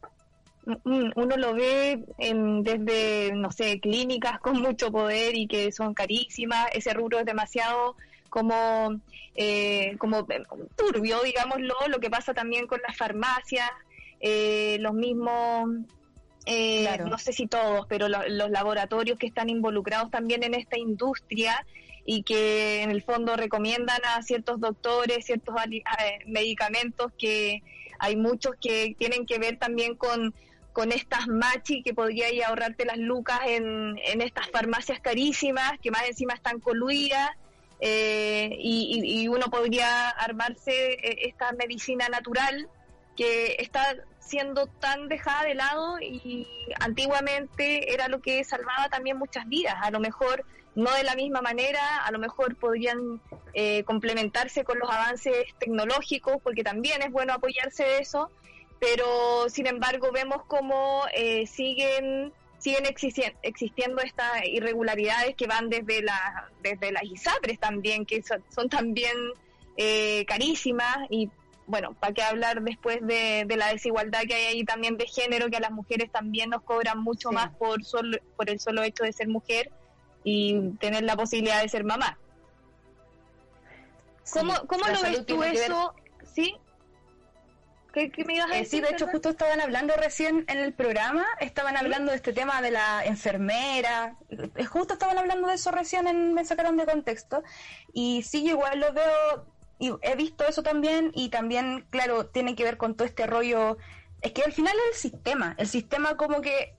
Mm, Uno lo ve en- desde, no sé, clínicas con mucho poder y que son carísimas. Ese rubro es demasiado como, eh, como eh, turbio, digámoslo. Lo que pasa también con las farmacias, eh, los mismos, eh, Claro. no sé si todos, pero lo- los laboratorios que están involucrados también en esta industria y que en el fondo recomiendan a ciertos doctores ciertos eh, medicamentos que hay muchos que tienen que ver también con, con estas machi que podría ir a ahorrarte las lucas en, en estas farmacias carísimas que más encima están coluidas eh, y uno podría armarse eh, esta medicina natural que está siendo tan dejada de lado y antiguamente era lo que salvaba también muchas vidas. A lo mejor no de la misma manera, a lo mejor podrían eh, complementarse con los avances tecnológicos, porque también es bueno apoyarse de eso, pero sin embargo vemos cómo eh, siguen siguen existi- existiendo estas irregularidades que van desde la desde las ISAPRES también que son, son también eh, carísimas y bueno, para qué hablar después de, de la desigualdad que hay ahí también de género, que a las mujeres también nos cobran mucho Sí. más por solo, por el solo hecho de ser mujer y tener la posibilidad de ser mamá. ¿Cómo, Sí, cómo lo ves tú ver- eso? ¿Sí? ¿Qué, qué me ibas a Eh, decir? sí, de hecho, justo estaban hablando recién en el programa, estaban hablando de este tema de la enfermera, eh, justo estaban hablando de eso recién, en, me sacaron de contexto, y sí, igual lo veo, y he visto eso también, y también, claro, tiene que ver con todo este rollo, es que al final es el sistema, el sistema como que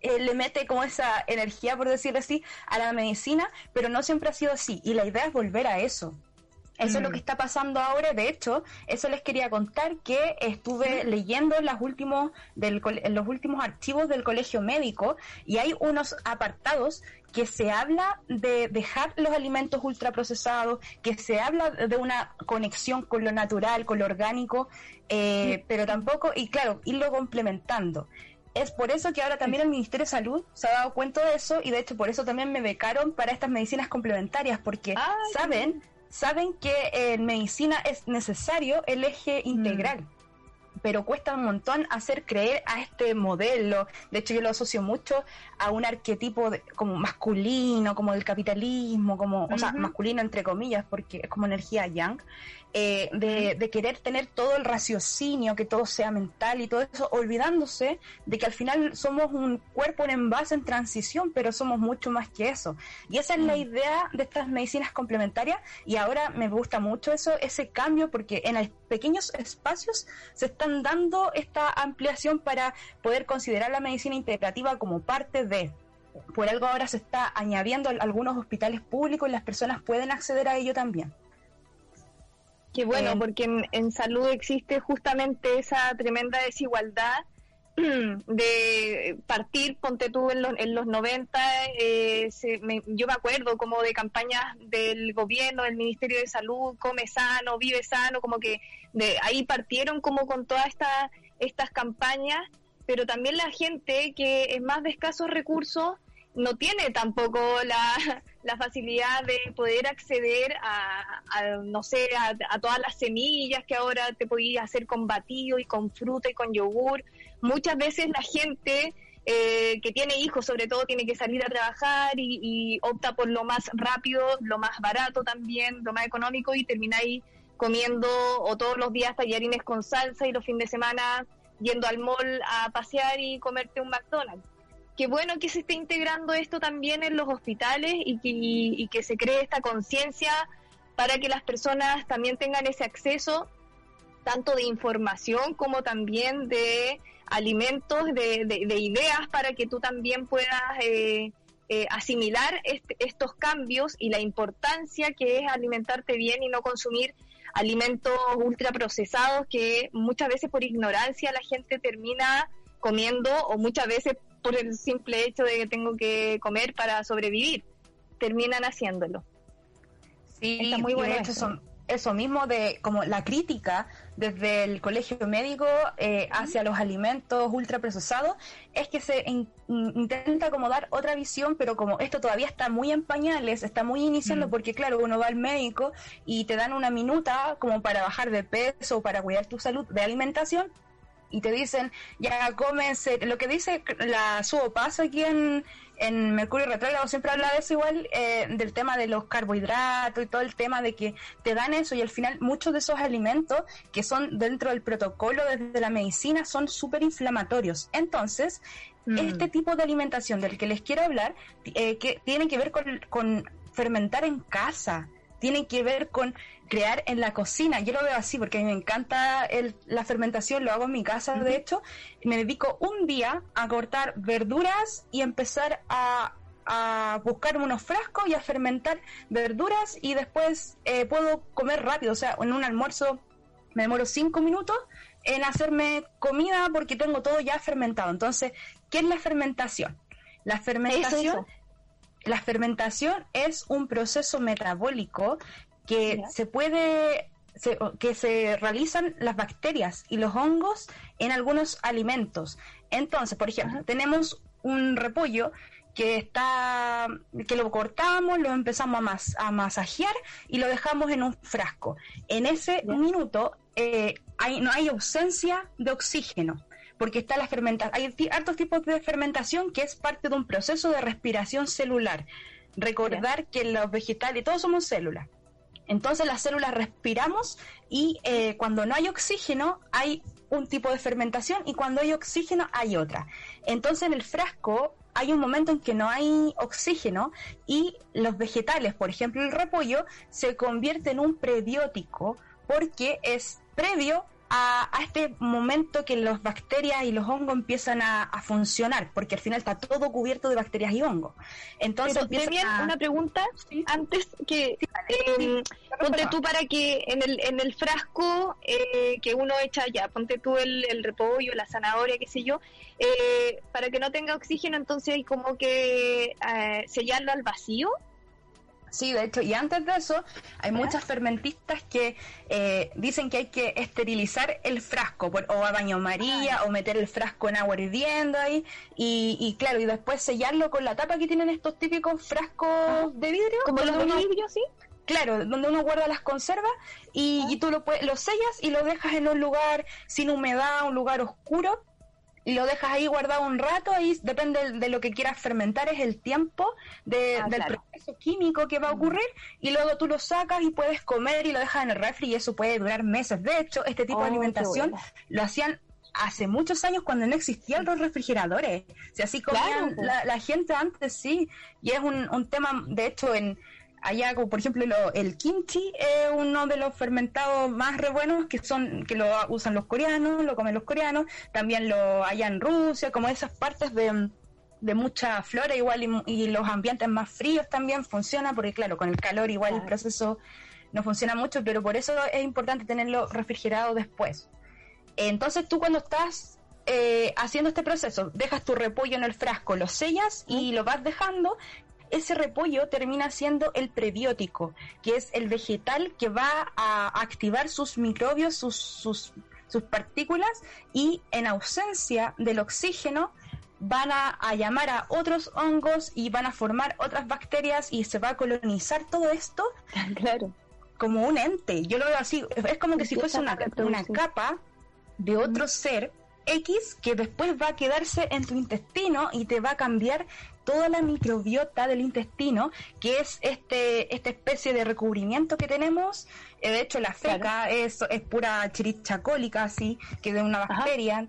eh, le mete como esa energía, por decirlo así, a la medicina, pero no siempre ha sido así, y la idea es volver a eso. Eso es lo que está pasando ahora. De hecho, eso les quería contar que estuve leyendo en, las últimos del, en los últimos archivos del colegio médico y hay unos apartados que se habla de dejar los alimentos ultraprocesados, que se habla de una conexión con lo natural, con lo orgánico, eh, pero tampoco, y claro, irlo complementando. Es por eso que ahora también el Ministerio de Salud se ha dado cuenta de eso y de hecho por eso también me becaron para estas medicinas complementarias, porque Ay, saben saben que en medicina es necesario el eje integral. Pero cuesta un montón hacer creer a este modelo. De hecho, yo lo asocio mucho a un arquetipo de- como masculino, como del capitalismo, como, o sea, masculino entre comillas, porque es como energía yang, eh, de, de querer tener todo el raciocinio, que todo sea mental y todo eso, olvidándose de que al final somos un cuerpo, un envase en transición, pero somos mucho más que eso. Y esa es la idea de estas medicinas complementarias y ahora me gusta mucho eso, ese cambio, porque en el- pequeños espacios se están dando esta ampliación para poder considerar la medicina integrativa como parte de. Por algo ahora se está añadiendo a algunos hospitales públicos y las personas pueden acceder a ello también. Qué bueno, Eh, porque en, en salud existe justamente esa tremenda desigualdad de partir, ponte tú en los, en los 90, eh, se- me- yo me acuerdo como de campañas del gobierno, del Ministerio de Salud, come sano, vive sano, como que de ahí partieron como con todas esta, estas campañas, pero también la gente que es más de escasos recursos no tiene tampoco la, la facilidad de poder acceder a, no sé, a, a todas las semillas que ahora te podías hacer con batido y con fruta y con yogur. Muchas veces la gente eh, que tiene hijos, sobre todo, tiene que salir a trabajar y, y opta por lo más rápido, lo más barato también, lo más económico y termina ahí comiendo o todos los días tallarines con salsa y los fines de semana yendo al mall a pasear y comerte un McDonald's qué bueno que se esté integrando esto también en los hospitales y que, y, que se cree esta conciencia para que las personas también tengan ese acceso tanto de información como también de alimentos, de, de- de ideas para que tú también puedas eh, eh, asimilar estos cambios y la importancia que es alimentarte bien y no consumir alimentos ultraprocesados que muchas veces por ignorancia la gente termina comiendo o muchas veces por el simple hecho de que tengo que comer para sobrevivir, terminan haciéndolo. Sí, Está muy bueno hecho eso. son, eso mismo de como la crítica desde el colegio médico eh, hacia los alimentos ultraprocesados es que se in- in- intenta como dar otra visión, pero como esto todavía está muy en pañales, está muy iniciando, porque claro, uno va al médico y te dan una minuta como para bajar de peso, para cuidar tu salud de alimentación, y te dicen, ya cómense, lo que dice la Subo Paso aquí en, en Mercurio Retrógrado, siempre habla de eso igual, eh, del tema de los carbohidratos y todo el tema de que te dan eso y al final muchos de esos alimentos que son dentro del protocolo desde la medicina son súper inflamatorios. Entonces, este tipo de alimentación del que les quiero hablar, eh, que tiene que ver con, con fermentar en casa, tiene que ver con crear en la cocina. Yo lo veo así porque a mí me encanta el- la fermentación, lo hago en mi casa, de hecho. Me dedico un día a cortar verduras y empezar a, a buscar unos frascos y a fermentar verduras y después eh, puedo comer rápido. O sea, en un almuerzo me demoro cinco minutos en hacerme comida porque tengo todo ya fermentado. Entonces, ¿qué es la fermentación? La fermentación, la fermentación es un proceso metabólico que se puede se- que se realizan las bacterias y los hongos en algunos alimentos. Entonces, por ejemplo, tenemos un repollo que está que lo cortamos, lo empezamos a, mas- a masajear y lo dejamos en un frasco. En ese minuto eh, hay, no hay ausencia de oxígeno porque está la fermentación. Hay hartos tipos de fermentación que es parte de un proceso de respiración celular. Recordar que los vegetales, todos somos células. Entonces las células respiramos y eh, cuando no hay oxígeno hay un tipo de fermentación y cuando hay oxígeno hay otra. Entonces en el frasco hay un momento en que no hay oxígeno y los vegetales, por ejemplo el repollo, se convierte en un prebiótico porque es previo a, a este momento que las bacterias y los hongos empiezan a, a funcionar, porque al final está todo cubierto de bacterias y hongos. Entonces Pero, a- una pregunta antes que eh, ponte tú para que en el en el frasco eh, que uno echa ya ponte tú el, el repollo la zanahoria qué sé yo eh, para que no tenga oxígeno entonces hay como que eh, sellarlo al vacío Sí, de hecho, y antes de eso, hay muchas fermentistas que eh, dicen que hay que esterilizar el frasco, por- o a baño María, o meter el frasco en agua hirviendo ahí, y, y claro, y después sellarlo con la tapa que tienen estos típicos frascos de vidrio. como los de vidrio sí Claro, donde uno guarda las conservas y, y tú lo, lo sellas y lo dejas en un lugar sin humedad, un lugar oscuro, y lo dejas ahí guardado un rato, ahí depende de, lo que quieras fermentar, es el tiempo de- Ah, del claro. proceso químico que va a ocurrir, y luego tú lo sacas y puedes comer y lo dejas en el refri y eso puede durar meses. De hecho, este tipo Oh, de qué alimentación bueno. lo hacían hace muchos años cuando no existían los refrigeradores. O sea, así comían Claro, pues. la, la gente antes, sí. Y es un, un tema, de hecho, en allá, como por ejemplo, lo- el kimchi es uno de los fermentados más re buenos que son que lo usan los coreanos, lo comen los coreanos. También lo allá en Rusia, como esas partes de de mucha flora igual y, y los ambientes más fríos también funciona porque claro con el calor igual el proceso no funciona mucho pero por eso es importante tenerlo refrigerado después entonces tú cuando estás eh, haciendo este proceso, dejas tu repollo en el frasco, lo sellas y lo vas dejando, ese repollo termina siendo el prebiótico, que es el vegetal que va a activar sus microbios, sus, sus, sus partículas y en ausencia del oxígeno van a, a llamar a otros hongos y van a formar otras bacterias y se va a colonizar todo esto claro como un ente. Yo lo veo así, es como que si fuese una, una capa de otro ser X que después va a quedarse en tu intestino y te va a cambiar toda la microbiota del intestino, que es este esta especie de recubrimiento que tenemos. Eh, de hecho, la feca es, es pura chiricha cólica, así, que de una bacteria.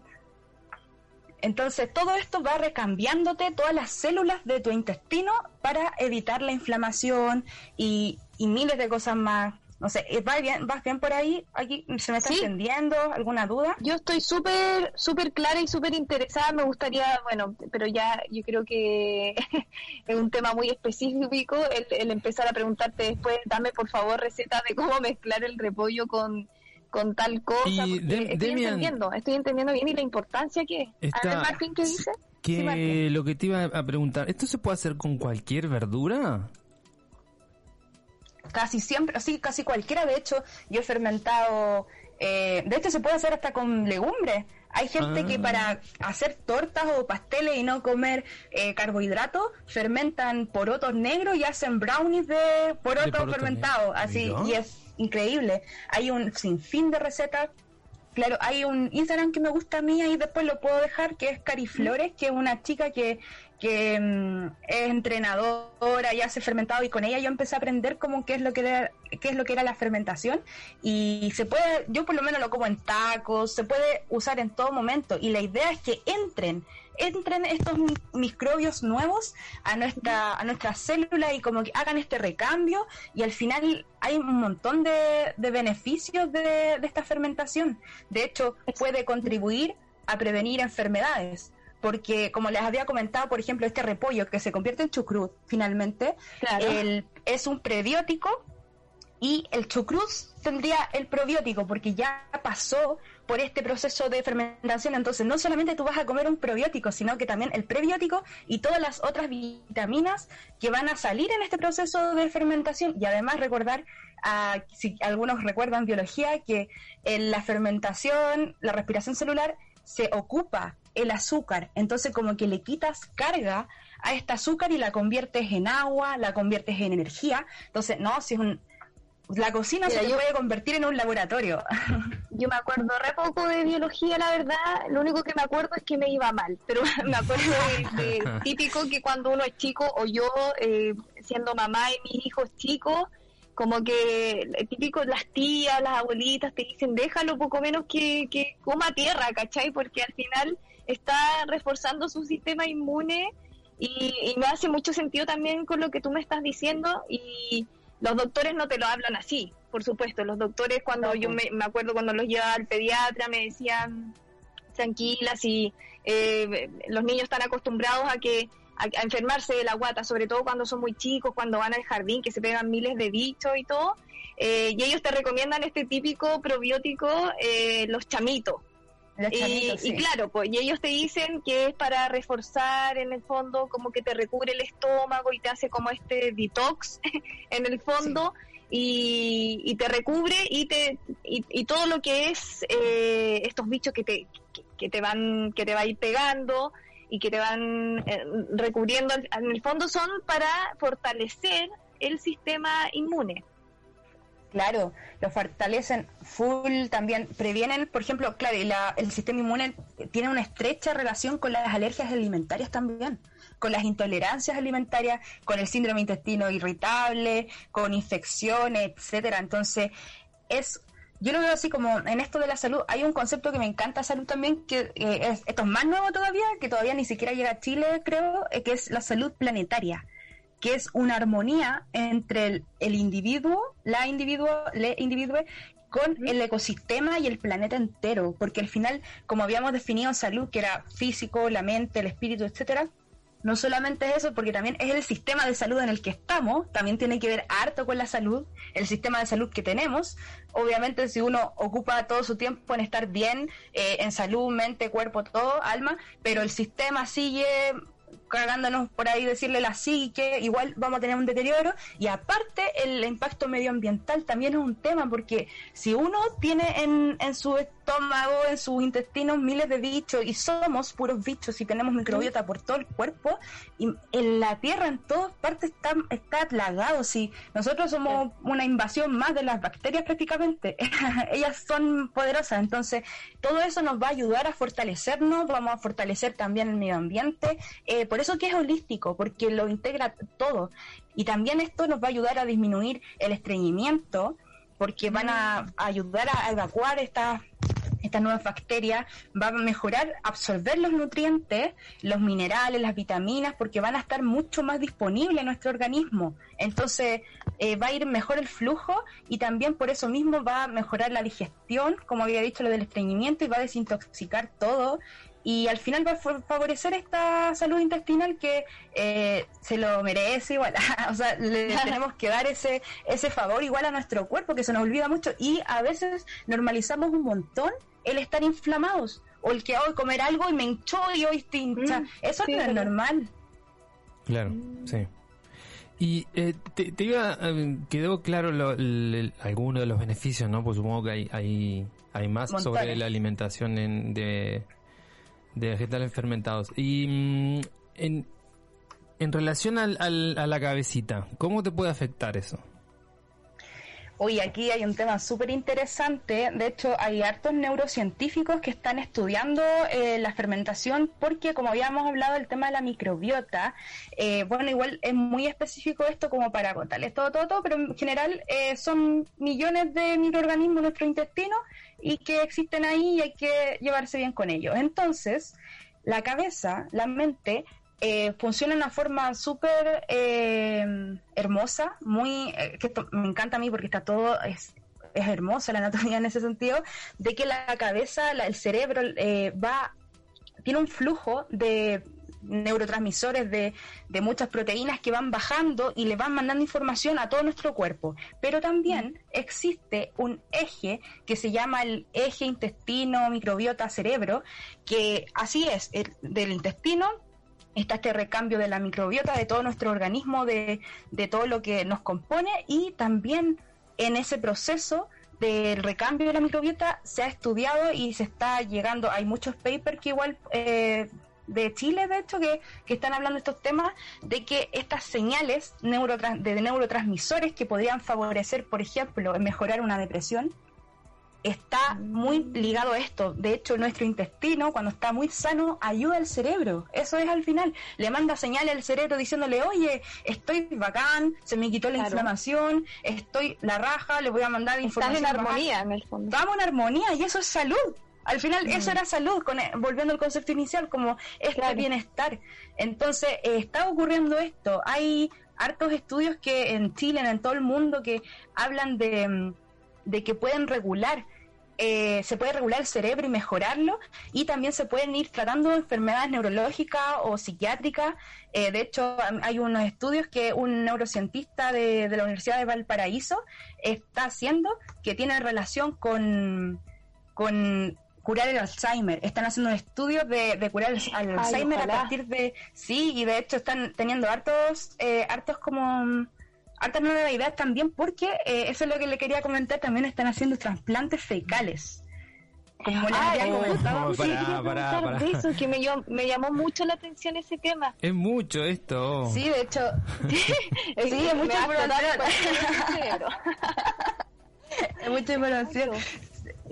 Entonces, todo esto va recambiándote todas las células de tu intestino para evitar la inflamación y, y miles de cosas más. No sé, eh, ¿vas bien, ¿vas bien por ahí? Aquí se me está Sí. entendiendo. ¿Alguna duda? Yo estoy súper, súper clara y súper interesada. Me gustaría, bueno, pero ya yo creo que es un tema muy específico el, el empezar a preguntarte después, dame por favor receta de cómo mezclar el repollo con, con tal cosa. Y, estoy Demian- entendiendo, estoy entendiendo bien y la importancia que es. Está- Martín, ¿qué dice? Que Sí, Martín. lo que te iba a preguntar, ¿esto se puede hacer con cualquier verdura? Casi siempre, así casi cualquiera, de hecho, yo he fermentado, eh, de hecho se puede hacer hasta con legumbres. Hay gente que Ah. para hacer tortas o pasteles y no comer eh, carbohidratos, fermentan porotos negros y hacen brownies de poroto poroto fermentado, negro. así, y es increíble. Hay un sinfín de recetas Claro, hay un Instagram que me gusta a mí y después lo puedo dejar, que es Cariflores, que es una chica que, que mm, es entrenadora y hace fermentado y con ella yo empecé a aprender cómo qué es lo que era, qué es lo que era la fermentación. Y se puede, yo por lo menos lo como en tacos, se puede usar en todo momento y la idea es que entren, entren estos mi- microbios nuevos a nuestra a nuestras células y como que hagan este recambio y al final hay un montón de, de beneficios de, de esta fermentación. De hecho, puede contribuir a prevenir enfermedades. Porque, como les había comentado, por ejemplo, este repollo que se convierte en chucrut, finalmente, Claro. el- es un prebiótico y el chucrut tendría el probiótico porque ya pasó por este proceso de fermentación. Entonces, no solamente tú vas a comer un probiótico, sino que también el prebiótico y todas las otras vitaminas que van a salir en este proceso de fermentación. Y además recordar, ah, si algunos recuerdan biología, que en la fermentación, la respiración celular, se ocupa el azúcar. Entonces, como que le quitas carga a este azúcar y la conviertes en agua, la conviertes en energía. Entonces, no, si es un... La cocina Mira, se yo- puede convertir en un laboratorio. Yo me acuerdo re poco de biología, la verdad. Lo único que me acuerdo es que me iba mal. Pero me acuerdo de, de típico que cuando uno es chico, o yo, eh, siendo mamá y mis hijos chicos, como que eh, típico las tías, las abuelitas te dicen, déjalo poco menos que, que coma tierra, ¿cachai? Porque al final está reforzando su sistema inmune y, y me hace mucho sentido también con lo que tú me estás diciendo y los doctores no te lo hablan así, por supuesto. Los doctores cuando yo me, me acuerdo cuando los llevaba al pediatra me decían tranquilas y eh, los niños están acostumbrados a que a, a enfermarse de la guata, sobre todo cuando son muy chicos, cuando van al jardín, que se pegan miles de bichos y todo. Eh, y ellos te recomiendan este típico probiótico, eh, los chamitos. Los Y, claro, pues, y ellos te dicen que es para reforzar en el fondo, como que te recubre el estómago y te hace como este detox en el fondo y, y te recubre y te y, y todo lo que es eh, estos bichos que te que, que te van que te va a ir pegando y que te van eh, recubriendo en el fondo son para fortalecer el sistema inmune. Claro, lo fortalecen full, también. Previenen, por ejemplo, claro, la- el sistema inmune tiene una estrecha relación con las alergias alimentarias también, con las intolerancias alimentarias, con el síndrome intestino irritable, con infecciones, etcétera. Entonces, es yo lo veo así como en esto de la salud, hay un concepto que me encanta salud también, que eh, es, esto es más nuevo todavía, que todavía ni siquiera llega a Chile, creo, eh, que es la salud planetaria que es una armonía entre el, el individuo, la individuo, le individuo, con el ecosistema y el planeta entero, porque al final, como habíamos definido salud, que era físico, la mente, el espíritu, etcétera, no solamente es eso, porque también es el sistema de salud en el que estamos, también tiene que ver harto con la salud, el sistema de salud que tenemos. Obviamente, si uno ocupa todo su tiempo en estar bien, eh, en salud, mente, cuerpo, todo, alma, pero el sistema sigue cagándonos por ahí decirle la psique, igual vamos a tener un deterioro. Y aparte el impacto medioambiental también es un tema porque si uno tiene en, en su estómago, en sus intestinos miles de bichos y somos puros bichos y tenemos microbiota por todo el cuerpo y en la tierra en todas partes está, está plagado, si nosotros somos una invasión más de las bacterias prácticamente, ellas son poderosas, entonces todo eso nos va a ayudar a fortalecernos, vamos a fortalecer también el medio ambiente, eh, por eso que es holístico, porque lo integra todo. Y también esto nos va a ayudar a disminuir el estreñimiento, porque van a ayudar a evacuar estas estas nuevas bacterias, va a mejorar, absorber los nutrientes, los minerales, las vitaminas, porque van a estar mucho más disponibles en nuestro organismo. Entonces eh, va a ir mejor el flujo y también por eso mismo va a mejorar la digestión, como había dicho lo del estreñimiento, y va a desintoxicar todo y al final va a fa- favorecer esta salud intestinal que eh, se lo merece igual. o sea, le tenemos que dar ese, ese favor igual a nuestro cuerpo, que se nos olvida mucho. Y a veces normalizamos un montón el estar inflamados. O el que hoy comer algo y me hinchó y hoy estoy hincha. Mm, Eso sí, no es normal. Claro, sí. Y eh, te, te iba, eh, quedó claro lo, el- alguno de los beneficios, ¿no? Pues supongo que hay, hay, hay más sobre la alimentación en- de, de vegetales fermentados. Y mm, en, en relación al, al- a la cabecita, ¿cómo te puede afectar eso? Hoy aquí hay un tema súper interesante. De hecho, hay hartos neurocientíficos que están estudiando eh, la fermentación porque, como habíamos hablado, el tema de la microbiota, eh, bueno, igual es muy específico esto como para contarles todo, todo, todo, pero en general eh, son millones de microorganismos en nuestro intestino y que existen ahí y hay que llevarse bien con ellos. Entonces, la cabeza, la mente, eh, funciona de una forma súper eh, hermosa, muy, eh, que esto me encanta a mí porque está todo, es, es hermosa la anatomía en ese sentido, de que la cabeza, la- el cerebro eh, va, tiene un flujo de neurotransmisores de, de muchas proteínas que van bajando y le van mandando información a todo nuestro cuerpo. Pero también existe un eje que se llama el eje intestino, microbiota, cerebro, que así es, el- del intestino está este recambio de la microbiota de todo nuestro organismo, de, de todo lo que nos compone y también en ese proceso del recambio de la microbiota se ha estudiado y se está llegando, hay muchos papers que igual eh, de Chile, de hecho, que, que están hablando estos temas, de que estas señales neurotras- de neurotransmisores que podrían favorecer, por ejemplo, mejorar una depresión, está muy ligado a esto. De hecho, nuestro intestino, cuando está muy sano, ayuda al cerebro. Eso es al final. Le manda señales al cerebro diciéndole, oye, estoy bacán, se me quitó la Claro. inflamación, estoy la raja, le voy a mandar Estás información. en bacán". armonía en el fondo. Estamos en armonía y eso es salud. Al final eso era salud, con, volviendo al concepto inicial, como este Claro. bienestar. Entonces, eh, está ocurriendo esto. Hay hartos estudios que en Chile, en todo el mundo, que hablan de, mm, de que pueden regular, eh, se puede regular el cerebro y mejorarlo, y también se pueden ir tratando enfermedades neurológicas o psiquiátricas. Eh, de hecho, hay unos estudios que un neurocientista de, de la Universidad de Valparaíso está haciendo que tienen relación con, con curar el Alzheimer. Están haciendo estudios de, de curar el, al Alzheimer a partir de... Sí, y de hecho están teniendo hartos, eh, hartos como... Hartas nuevas ideas también porque eh, eso es lo que le quería comentar, también están haciendo trasplantes fecales. Como les Ay, había oh, comentado. Sí, de eso, que me, llamó- me llamó mucho la atención ese tema. Es mucho esto. Sí, de hecho, sí, es va a explotar información. Es mucha información.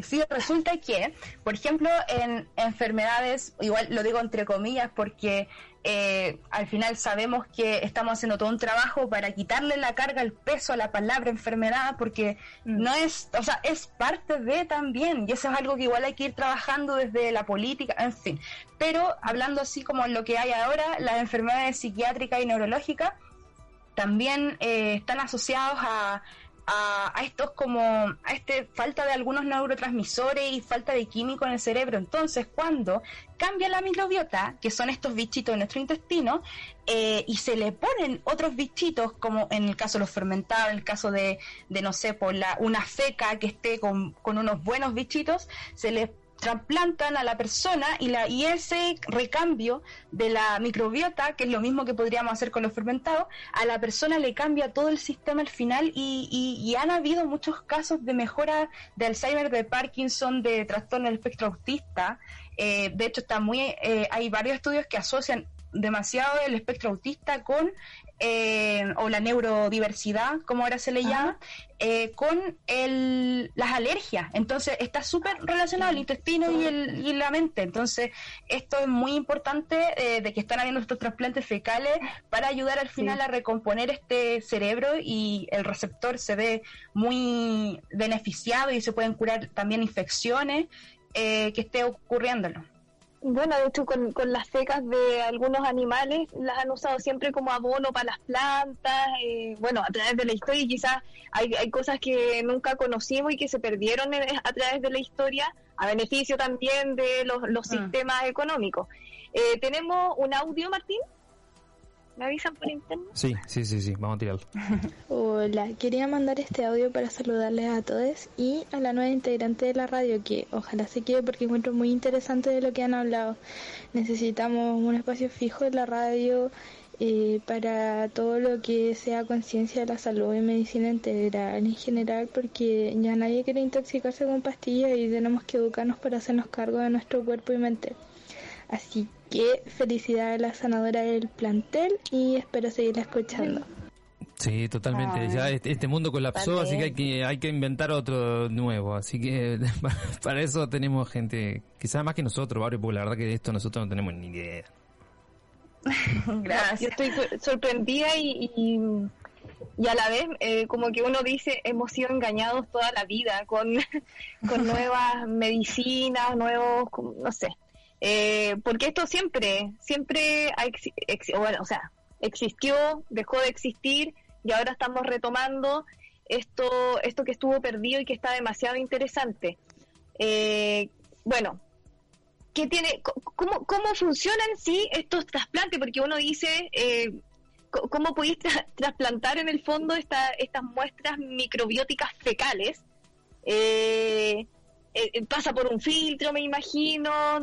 Sí, resulta que, por ejemplo, en enfermedades, igual lo digo entre comillas porque eh, al final sabemos que estamos haciendo todo un trabajo para quitarle la carga, el peso a la palabra enfermedad, porque no es, o sea, es parte de también, y eso es algo que igual hay que ir trabajando desde la política, en fin. Pero hablando así como lo que hay ahora, las enfermedades psiquiátricas y neurológicas, también eh, están asociados a, a, a estos como a este falta de algunos neurotransmisores y falta de químico en el cerebro. Entonces, cuando cambia la microbiota, que son estos bichitos de nuestro intestino, eh, y se le ponen otros bichitos, como en el caso de los fermentados, en el caso de, de no sé, por la, una feca que esté con, unos buenos bichitos, se le trasplantan a la persona y, la, y ese recambio de la microbiota, que es lo mismo que podríamos hacer con los fermentados, a la persona le cambia todo el sistema al final y, y- y han habido muchos casos de mejora de Alzheimer, de Parkinson, de trastorno del espectro autista. Eh, de hecho, está muy, eh, hay varios estudios que asocian demasiado el espectro autista con eh, o la neurodiversidad, como ahora se le llama, eh, con el, las alergias. Entonces está súper relacionado el intestino y, el, y la mente. Entonces esto es muy importante eh, de que están habiendo estos trasplantes fecales para ayudar al final a recomponer este cerebro y el receptor se ve muy beneficiado y se pueden curar también infecciones eh, que esté ocurriéndolo. Bueno, de hecho, con, con las fecas de algunos animales las han usado siempre como abono para las plantas. eh, bueno, a través de la historia, y quizás hay, hay cosas que nunca conocimos y que se perdieron en- a través de la historia, a beneficio también de los, los Mm. sistemas económicos. Eh, Tenemos un audio, Martín. ¿Me avisan por interno? Sí, sí, sí, sí, vamos a tirarlo. Hola, quería mandar este audio para saludarles a todos y a la nueva integrante de la radio que ojalá se quede porque encuentro muy interesante de lo que han hablado. Necesitamos un espacio fijo en la radio eh, para todo lo que sea conciencia de la salud y medicina integral en general, porque ya nadie quiere intoxicarse con pastillas y tenemos que educarnos para hacernos cargo de nuestro cuerpo y mente. Así que felicidades a la sanadora del plantel y espero seguirla escuchando. Sí, totalmente. Ay. Ya este, este mundo colapsó, así que hay, que hay que inventar otro nuevo. Así que para eso tenemos gente, quizás más que nosotros, Barrio, porque la verdad que de esto nosotros no tenemos ni idea. Yo estoy sor- sorprendida y, y, y a la vez eh, como que uno dice hemos sido engañados toda la vida con, con nuevas medicinas, nuevos, no sé. Eh, porque esto siempre, siempre ha ex- bueno, o sea, existió, dejó de existir y ahora estamos retomando esto, esto que estuvo perdido y que está demasiado interesante. Eh, bueno, ¿qué tiene, cómo, cómo funcionan sí estos trasplantes? Porque uno dice, eh, ¿cómo podéis tra- trasplantar en el fondo esta, estas muestras microbióticas fecales? Eh, eh, pasa por un filtro, me imagino.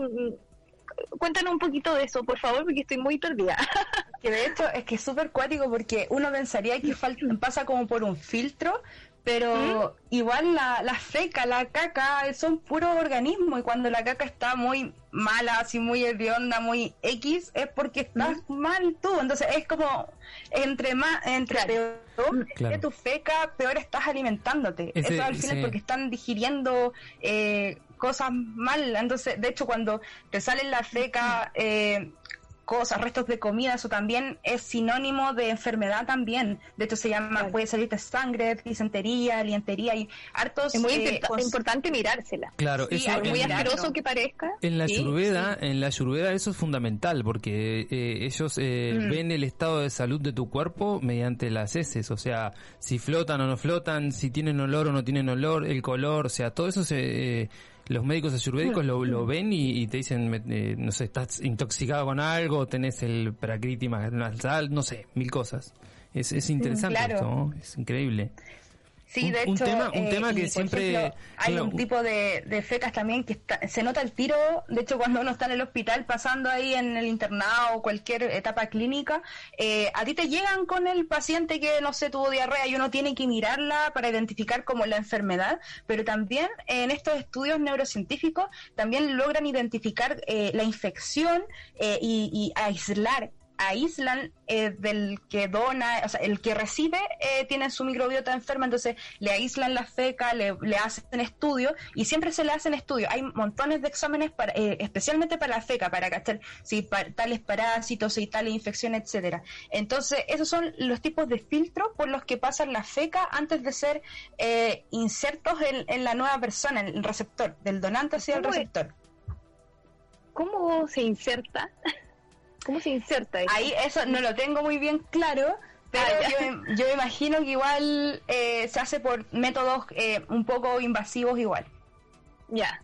Mm, Cuéntanos un poquito de eso, por favor, porque estoy muy perdida. Que de hecho es que es súper cuático porque uno pensaría que pasa como por un filtro, pero igual la, la feca, la caca son puros organismos y cuando la caca está muy mala, así muy hedionda, muy X, es porque estás mal tú. Entonces es como entre más, entre peor Claro. que tu feca, peor estás alimentándote. Ese- Eso al final sí. porque están digiriendo eh, cosas mal. Entonces, de hecho, cuando te sale en la feca eh, cosas, restos de comida, eso también es sinónimo de enfermedad también. De hecho, se llama, puede salirte sangre, disentería, lientería y hartos... Es muy eh, importante mirársela. Claro, Sí, eso en- Muy asqueroso que parezca. En la Sí, Ayurveda, en la Ayurveda eso es fundamental porque eh, ellos eh, Mm. ven el estado de salud de tu cuerpo mediante las heces, o sea, si flotan o no flotan, si tienen olor o no tienen olor, el color, o sea, todo eso se, eh, los médicos ayurvédicos lo, Mm. lo ven y, y te dicen, eh, no sé, estás intoxicado con algo, tenés el prakriti nasal, no sé, mil cosas. Es, es interesante claro. esto, ¿no? es increíble. Sí, Un- de un hecho, tema- un eh, tema que siempre- ejemplo, hay claro, un tipo de, de fecas también que está- se nota el tiro, de hecho cuando uno está en el hospital pasando ahí en el internado o cualquier etapa clínica, eh, a ti te llegan con el paciente que no sé tuvo diarrea y uno tiene que mirarla para identificar como la enfermedad, pero también en estos estudios neurocientíficos también logran identificar eh, la infección eh, y, y aislar aíslan eh, del que dona, o sea, el que recibe eh, tiene su microbiota enferma, entonces le aíslan la feca, le, le hacen estudios y siempre se le hacen estudios. Hay montones de exámenes para, eh, especialmente para la feca, para cachar si pa- tales parásitos, si tales infecciones, etcétera. Entonces, esos son los tipos de filtros por los que pasan la feca antes de ser eh, insertos en, en la nueva persona, en el receptor, del donante hacia el receptor. ¿Cómo se inserta? ¿Cómo se inserta eso? Ahí eso no lo tengo muy bien claro, pero Ah, yo, yo imagino que igual eh, se hace por métodos eh, un poco invasivos igual, Ya.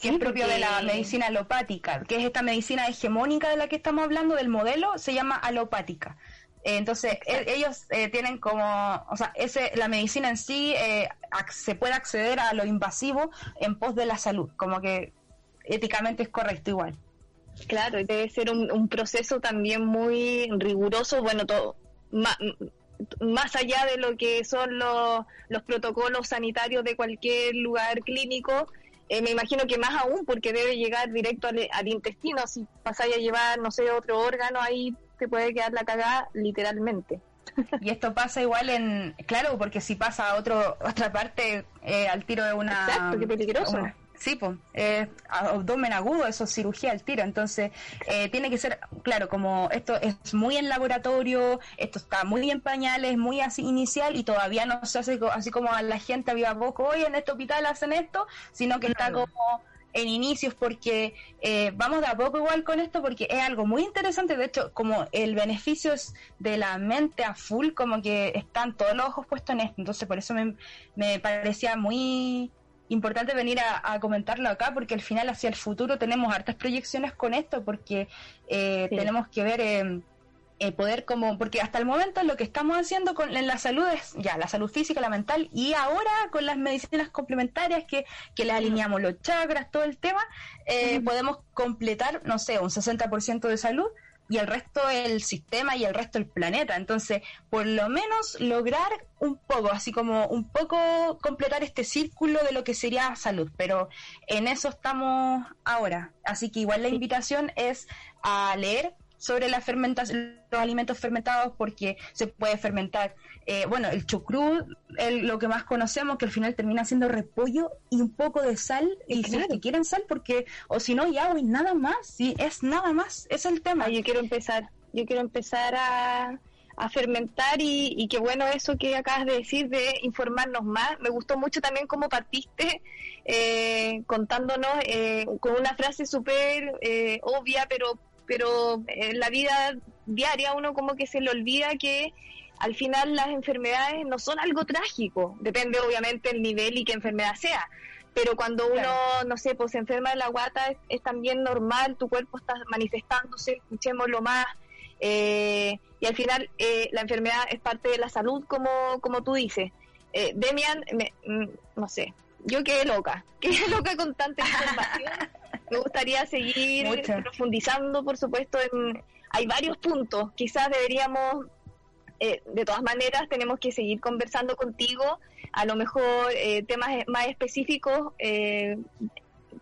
que es propio de la medicina alopática, que es esta medicina hegemónica de la que estamos hablando, del modelo, se llama alopática. Eh, Entonces, e- ellos eh, tienen como, o sea, ese, la medicina en sí eh, se puede acceder a lo invasivo en pos de la salud, como que éticamente es correcto igual. Claro, y debe ser un, un proceso también muy riguroso, bueno, todo ma- más allá de lo que son los, los protocolos sanitarios de cualquier lugar clínico, eh, me imagino que más aún porque debe llegar directo al, al intestino, si pasáis a llevar, no sé, otro órgano, ahí te puede quedar la cagada literalmente. Y esto pasa igual en, claro, porque si pasa a otro, otra parte eh, al tiro de una... Exacto, qué peligroso. una- sí, pues, eh, abdomen agudo, eso es cirugía al tiro. Entonces, eh, tiene que ser, claro, como esto es muy en laboratorio, esto está muy en pañales, muy así inicial y todavía no se hace así como a la gente había poco, hoy en este hospital hacen esto, sino que está como en inicios porque eh, vamos de a poco igual con esto porque es algo muy interesante de hecho como el beneficio es de la mente a full como que están todos los ojos puestos en esto entonces por eso me, me parecía muy importante venir a, a comentarlo acá porque al final hacia el futuro tenemos hartas proyecciones con esto porque eh, Sí. tenemos que ver eh, eh, poder como, porque hasta el momento lo que estamos haciendo con, en la salud es ya la salud física, la mental, y ahora con las medicinas complementarias que, que le alineamos los chakras, todo el tema, eh, podemos completar, no sé, un 60% de salud, y el resto del sistema y el resto del planeta. Entonces, por lo menos lograr un poco, así como un poco completar este círculo de lo que sería salud, pero en eso estamos ahora. Así que igual la invitación es a leer sobre la fermentación, los alimentos fermentados porque se puede fermentar. Eh, bueno, el chucrut, el- lo que más conocemos, que al final termina siendo repollo y un poco de sal, y si es que quieren sal, porque, o si no, y agua y nada más, sí, es nada más, es el tema. Ah, yo quiero empezar, yo quiero empezar a, a fermentar y, y qué bueno eso que acabas de decir de informarnos más. Me gustó mucho también cómo partiste eh, contándonos eh, con una frase súper eh, obvia, pero pero en la vida diaria uno como que se le olvida que al final las enfermedades no son algo trágico, depende obviamente el nivel y qué enfermedad sea. Pero cuando uno, no sé, pues se enferma de la guata, es, es también normal, tu cuerpo está manifestándose, escuchémoslo más. eh, y al final eh, la enfermedad es parte de la salud, como, como tú dices. Eh, Demian, me- mm, no sé, yo quedé loca, quedé loca con tanta información. Me gustaría seguir Mucho. profundizando, por supuesto, en, hay varios puntos. Quizás deberíamos eh, de todas maneras tenemos que seguir conversando contigo, a lo mejor eh, temas más específicos eh,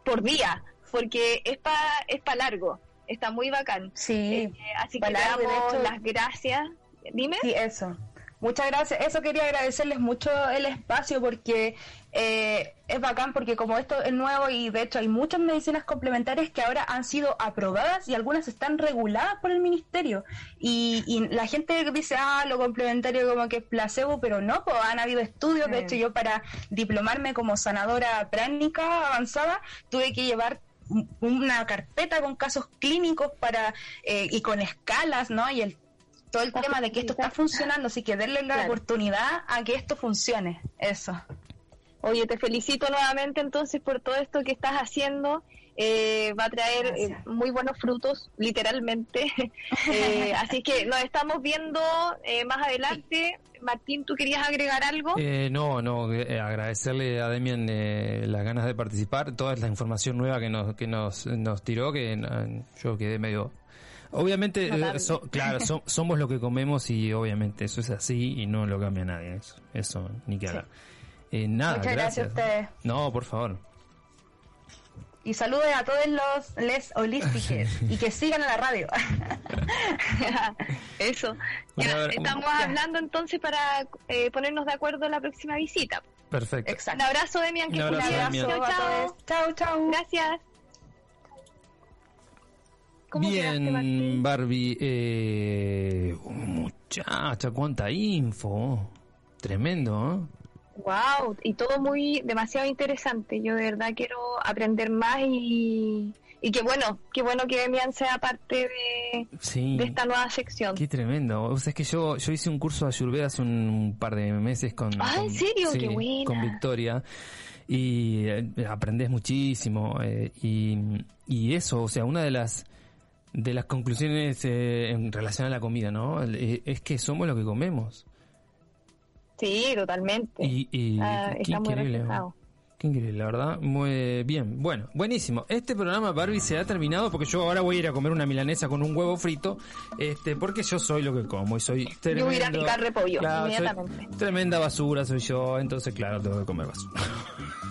por día, porque es para es pa largo, está muy bacán. Sí, Eh, así que le largo, damos las gracias. Dime. Sí, eso. Muchas gracias. Eso quería agradecerles mucho el espacio porque eh, es bacán porque como esto es nuevo y de hecho hay muchas medicinas complementarias que ahora han sido aprobadas y algunas están reguladas por el ministerio. Y, y la gente dice, ah, lo complementario como que es placebo, pero no, pues han habido estudios. De hecho, yo para diplomarme como sanadora pránica avanzada tuve que llevar un- una carpeta con casos clínicos para eh, y con escalas, ¿no? Y el todo el tema de que esto está funcionando, así que darle la Claro. oportunidad a que esto funcione. Eso. Oye, te felicito nuevamente entonces por todo esto que estás haciendo. Eh, va a traer eh, muy buenos frutos, literalmente. Eh, así que nos estamos viendo eh, más adelante. Martín, ¿tú querías agregar algo? Eh, no, no, eh, agradecerle a Demian eh, las ganas de participar, toda la información nueva que nos, que nos, nos tiró, que eh, yo quedé medio... Obviamente, eh, so- claro, so- somos lo que comemos y obviamente eso es así y no lo cambia nadie, eso, eso ni que hablar. Eh, nada, Muchas gracias a ustedes. No, por favor. Y saludos a todos los les holísticos y que sigan a la radio. Eso. Ya, ver, estamos ya. hablando entonces para eh, ponernos de acuerdo en la próxima visita. Perfecto. Un abrazo, Demian. Que Un abrazo. Demian. Chao, chao. Chao, chao. Gracias. ¿Cómo quedaste, Bien? Barbie, eh, muchacha, cuánta info. Tremendo, ¿eh? Wow, y todo muy demasiado interesante. Yo de verdad quiero aprender más y, y qué bueno, qué bueno que Demian sea parte de, Sí. de esta nueva sección. Qué tremendo. O sea, es que yo, yo hice un curso de Ayurveda hace un, par de meses con, Ah, ¿en con- serio? sí, Qué buena. con Victoria. Y eh, aprendés muchísimo. eh, y, y eso, o sea, una de las de las conclusiones eh, en relación a la comida, ¿no? Eh, Es que somos lo que comemos. Sí, totalmente. Y, y Ah, qué está increíble. Qué increíble, la verdad. Muy bien. Bueno, buenísimo. Este programa Barbie se ha terminado porque yo ahora voy a ir a comer una milanesa con un huevo frito, este, porque yo soy lo que como y soy tremendo. Yo voy a ir a picar repollo Claro, inmediatamente. tremenda basura soy yo, entonces claro, tengo que comer basura.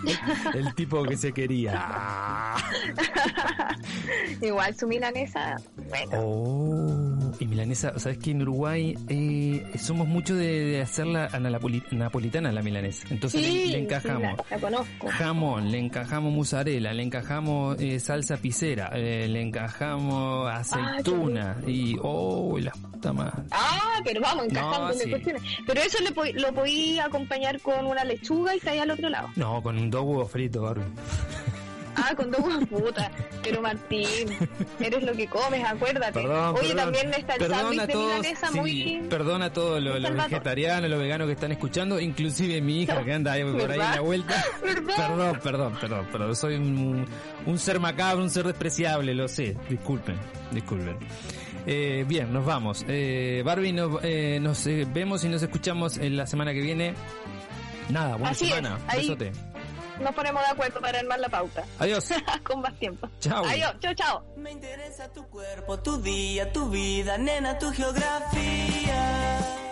El tipo que se quería. Igual su milanesa, bueno, Oh, y milanesa, ¿sabes que en Uruguay eh, somos mucho de, de hacer la a napoli- napolitana la milanesa? Entonces le- sí, le, encajamos. sí, la, la conozco. Jamón, le encajamos mozzarella, le encajamos eh, salsa pisera, eh, le encajamos aceituna y oh, la puta madre. Ah, pero vamos, encajando No, sí. cuestiones. Pero eso le lo podí acompañar con una lechuga y ahí al otro lado. No, con un dos huevos fritos, Barbie. Ah, con dos huevos puta. Pero Martín, eres lo que comes, acuérdate. Perdón, Oye, perdón. también está el Perdón sándwich de todos, milanesa sí, muy... perdón a todos los, vegetarianos, los veganos que están escuchando, inclusive mi hija que anda ahí por ahí en la vuelta. ¿Verdad? Perdón, perdón, perdón, perdón. Soy un, un ser macabro, un ser despreciable, lo sé. Disculpen, disculpen. Eh, bien, nos vamos. Eh, Barbie, nos, eh, nos eh, vemos y nos escuchamos en la semana que viene. Nada, buena Así es, semana. ahí- Besote. Nos ponemos de acuerdo para armar la pauta. Adiós. Con más tiempo. Chao. Adiós, chao, chao. Me interesa tu cuerpo, tu día, tu vida, nena, tu geografía.